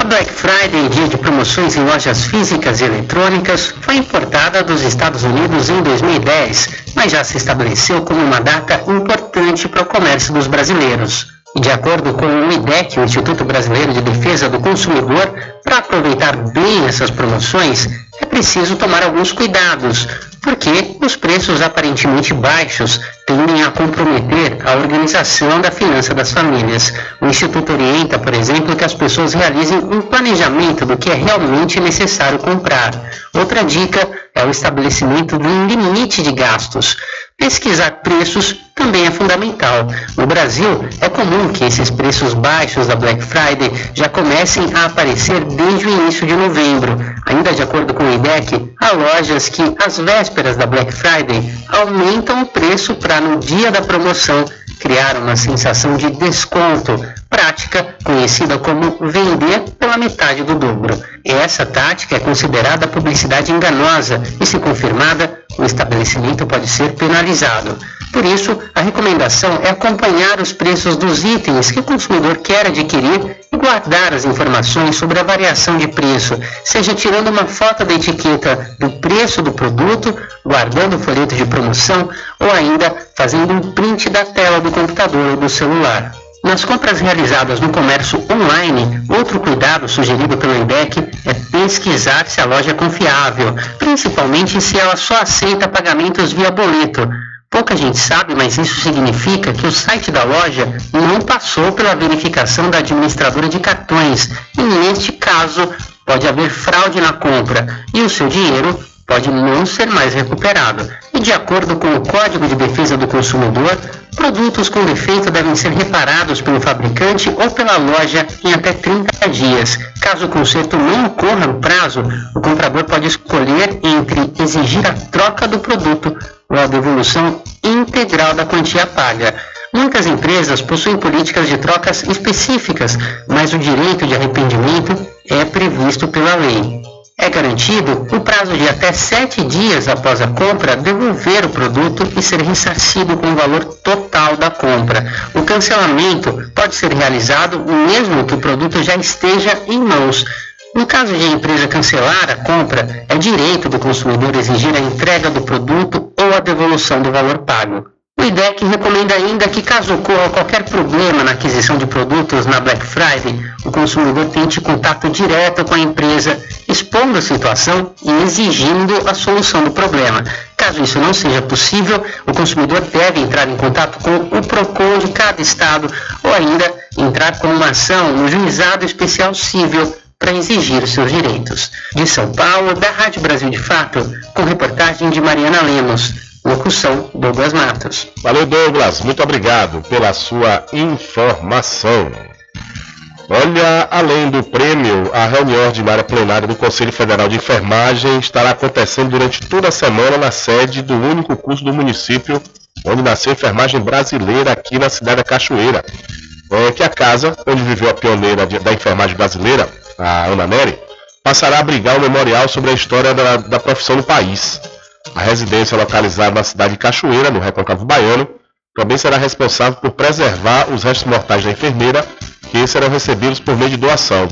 A Black Friday, dia de promoções em lojas físicas e eletrônicas, foi importada dos Estados Unidos em 2010, mas já se estabeleceu como uma data importante para o comércio dos brasileiros. De acordo com o IDEC, o Instituto Brasileiro de Defesa do Consumidor, para aproveitar bem essas promoções, é preciso tomar alguns cuidados, porque os preços aparentemente baixos tendem a comprometer a organização da finança das famílias. O Instituto orienta, por exemplo, que as pessoas realizem um planejamento do que é realmente necessário comprar. Outra dica o estabelecimento de um limite de gastos. Pesquisar preços também é fundamental. No Brasil, é comum que esses preços baixos da Black Friday já comecem a aparecer desde o início de novembro. Ainda de acordo com o IDEC, há lojas que, às vésperas da Black Friday, aumentam o preço para, no dia da promoção, criar uma sensação de desconto, prática conhecida como vender pela metade do dobro. Essa tática é considerada publicidade enganosa e, se confirmada, o estabelecimento pode ser penalizado. Por isso, a recomendação é acompanhar os preços dos itens que o consumidor quer adquirir e guardar as informações sobre a variação de preço, seja tirando uma foto da etiqueta do preço do produto, guardando o folheto de promoção ou ainda fazendo um print da tela do computador ou do celular. Nas compras realizadas no comércio online, outro cuidado sugerido pelo IDEC é pesquisar se a loja é confiável, principalmente se ela só aceita pagamentos via boleto. Pouca gente sabe, mas isso significa que o site da loja não passou pela verificação da administradora de cartões e, neste caso, pode haver fraude na compra e o seu dinheiro pode não ser mais recuperado. E de acordo com o Código de Defesa do Consumidor, produtos com defeito devem ser reparados pelo fabricante ou pela loja em até 30 dias. Caso o conserto não ocorra no prazo, o comprador pode escolher entre exigir a troca do produto ou a devolução integral da quantia paga. Muitas empresas possuem políticas de trocas específicas, mas o direito de arrependimento é previsto pela lei. É garantido o prazo de até sete dias após a compra devolver o produto e ser ressarcido com o valor total da compra. O cancelamento pode ser realizado mesmo que o produto já esteja em mãos. No caso de a empresa cancelar a compra, é direito do consumidor exigir a entrega do produto ou a devolução do valor pago. O IDEC recomenda ainda que, caso ocorra qualquer problema na aquisição de produtos na Black Friday, o consumidor tente contato direto com a empresa, expondo a situação e exigindo a solução do problema. Caso isso não seja possível, o consumidor deve entrar em contato com o PROCON de cada estado ou ainda entrar com uma ação no Juizado Especial Civil para exigir os seus direitos. De São Paulo, da Rádio Brasil de Fato, com reportagem de Mariana Lemos. Locução, Douglas Matos. Valeu, Douglas. Muito obrigado pela sua informação. Olha, além do prêmio, a reunião ordinária plenária do Conselho Federal de Enfermagem estará acontecendo durante toda a semana na sede do único curso do município onde nasceu a enfermagem brasileira aqui na cidade da Cachoeira. É que a casa onde viveu a pioneira da enfermagem brasileira, a Ana Nery, passará a abrigar o memorial sobre a história da, da profissão no país. A residência localizada na cidade de Cachoeira, no Recôncavo Baiano, também será responsável por preservar os restos mortais da enfermeira, que serão recebidos por meio de doação.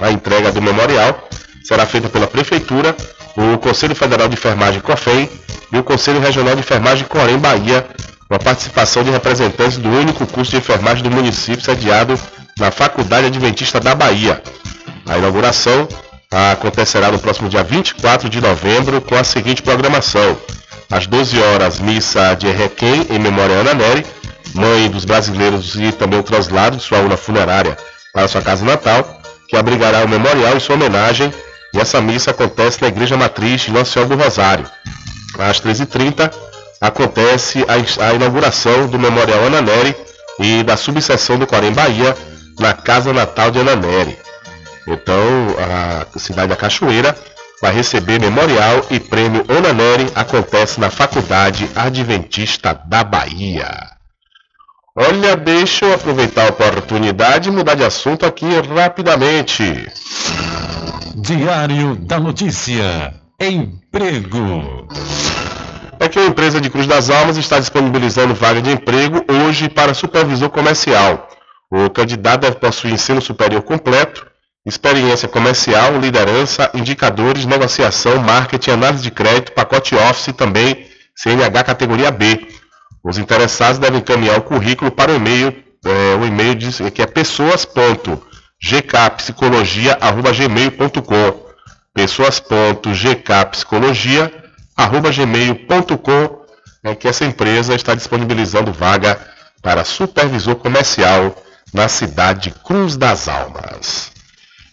A entrega do memorial será feita pela Prefeitura, o Conselho Federal de Enfermagem COFEM e o Conselho Regional de Enfermagem Corém Bahia, com a participação de representantes do único curso de enfermagem do município sediado na Faculdade Adventista da Bahia. A inauguração acontecerá no próximo dia 24 de novembro com a seguinte programação. Às 12 horas, missa de Requiem em memória a Ana Nery, mãe dos brasileiros e também o translado de sua urna funerária para sua casa natal, que abrigará o memorial em sua homenagem, e essa missa acontece na Igreja Matriz de Nossa do Rosário. Às 13h30, acontece a, a inauguração do Memorial Ana Nery e da subseção do Corém Bahia na Casa Natal de Ana Nery. Então, a cidade da Cachoeira vai receber memorial e prêmio Onaneri acontece na Faculdade Adventista da Bahia. Olha, deixa eu aproveitar a oportunidade e mudar de assunto aqui rapidamente. Diário da Notícia. Emprego. É que a empresa de Cruz das Almas está disponibilizando vaga de emprego hoje para supervisor comercial. O candidato deve possuir ensino superior completo, experiência comercial, liderança, indicadores, negociação, marketing, análise de crédito, pacote Office e também CNH categoria B. Os interessados devem encaminhar o currículo para o e-mail, é, o e-mail diz, que é pessoas.gkpsicologia.gmail.com pessoas.gkpsicologia.gmail.com é que essa empresa está disponibilizando vaga para supervisor comercial na cidade de Cruz das Almas.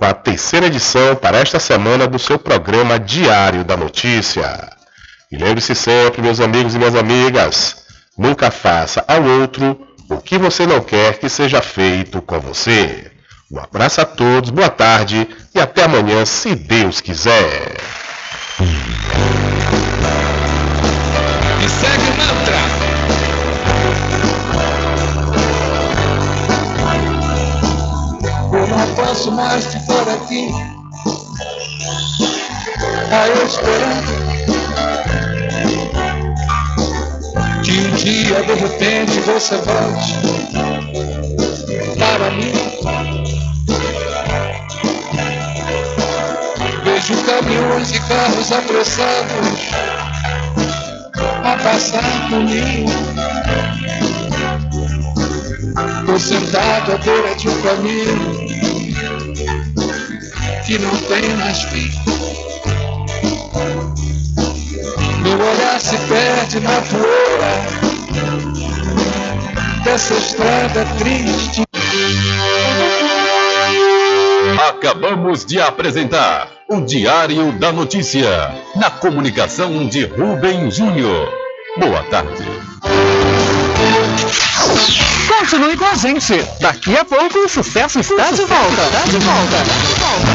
com a terceira edição para esta semana do seu programa Diário da Notícia. E lembre-se sempre, meus amigos e minhas amigas, nunca faça ao outro o que você não quer que seja feito com você. Um abraço a todos, boa tarde e até amanhã, se Deus quiser. Segue o mantra. Não posso mais ficar aqui a esperando que um dia de repente você volte para mim. Vejo caminhões e carros apressados a passar por mim. Tô sentado à beira de um caminho que não tem mais fim. Meu olhar se perde na poeira dessa estrada triste. Acabamos de apresentar o Diário da Notícia, na comunicação de Rubem Júnior. Boa tarde. Continue com a gente. Daqui a pouco o sucesso está de volta. Está de volta.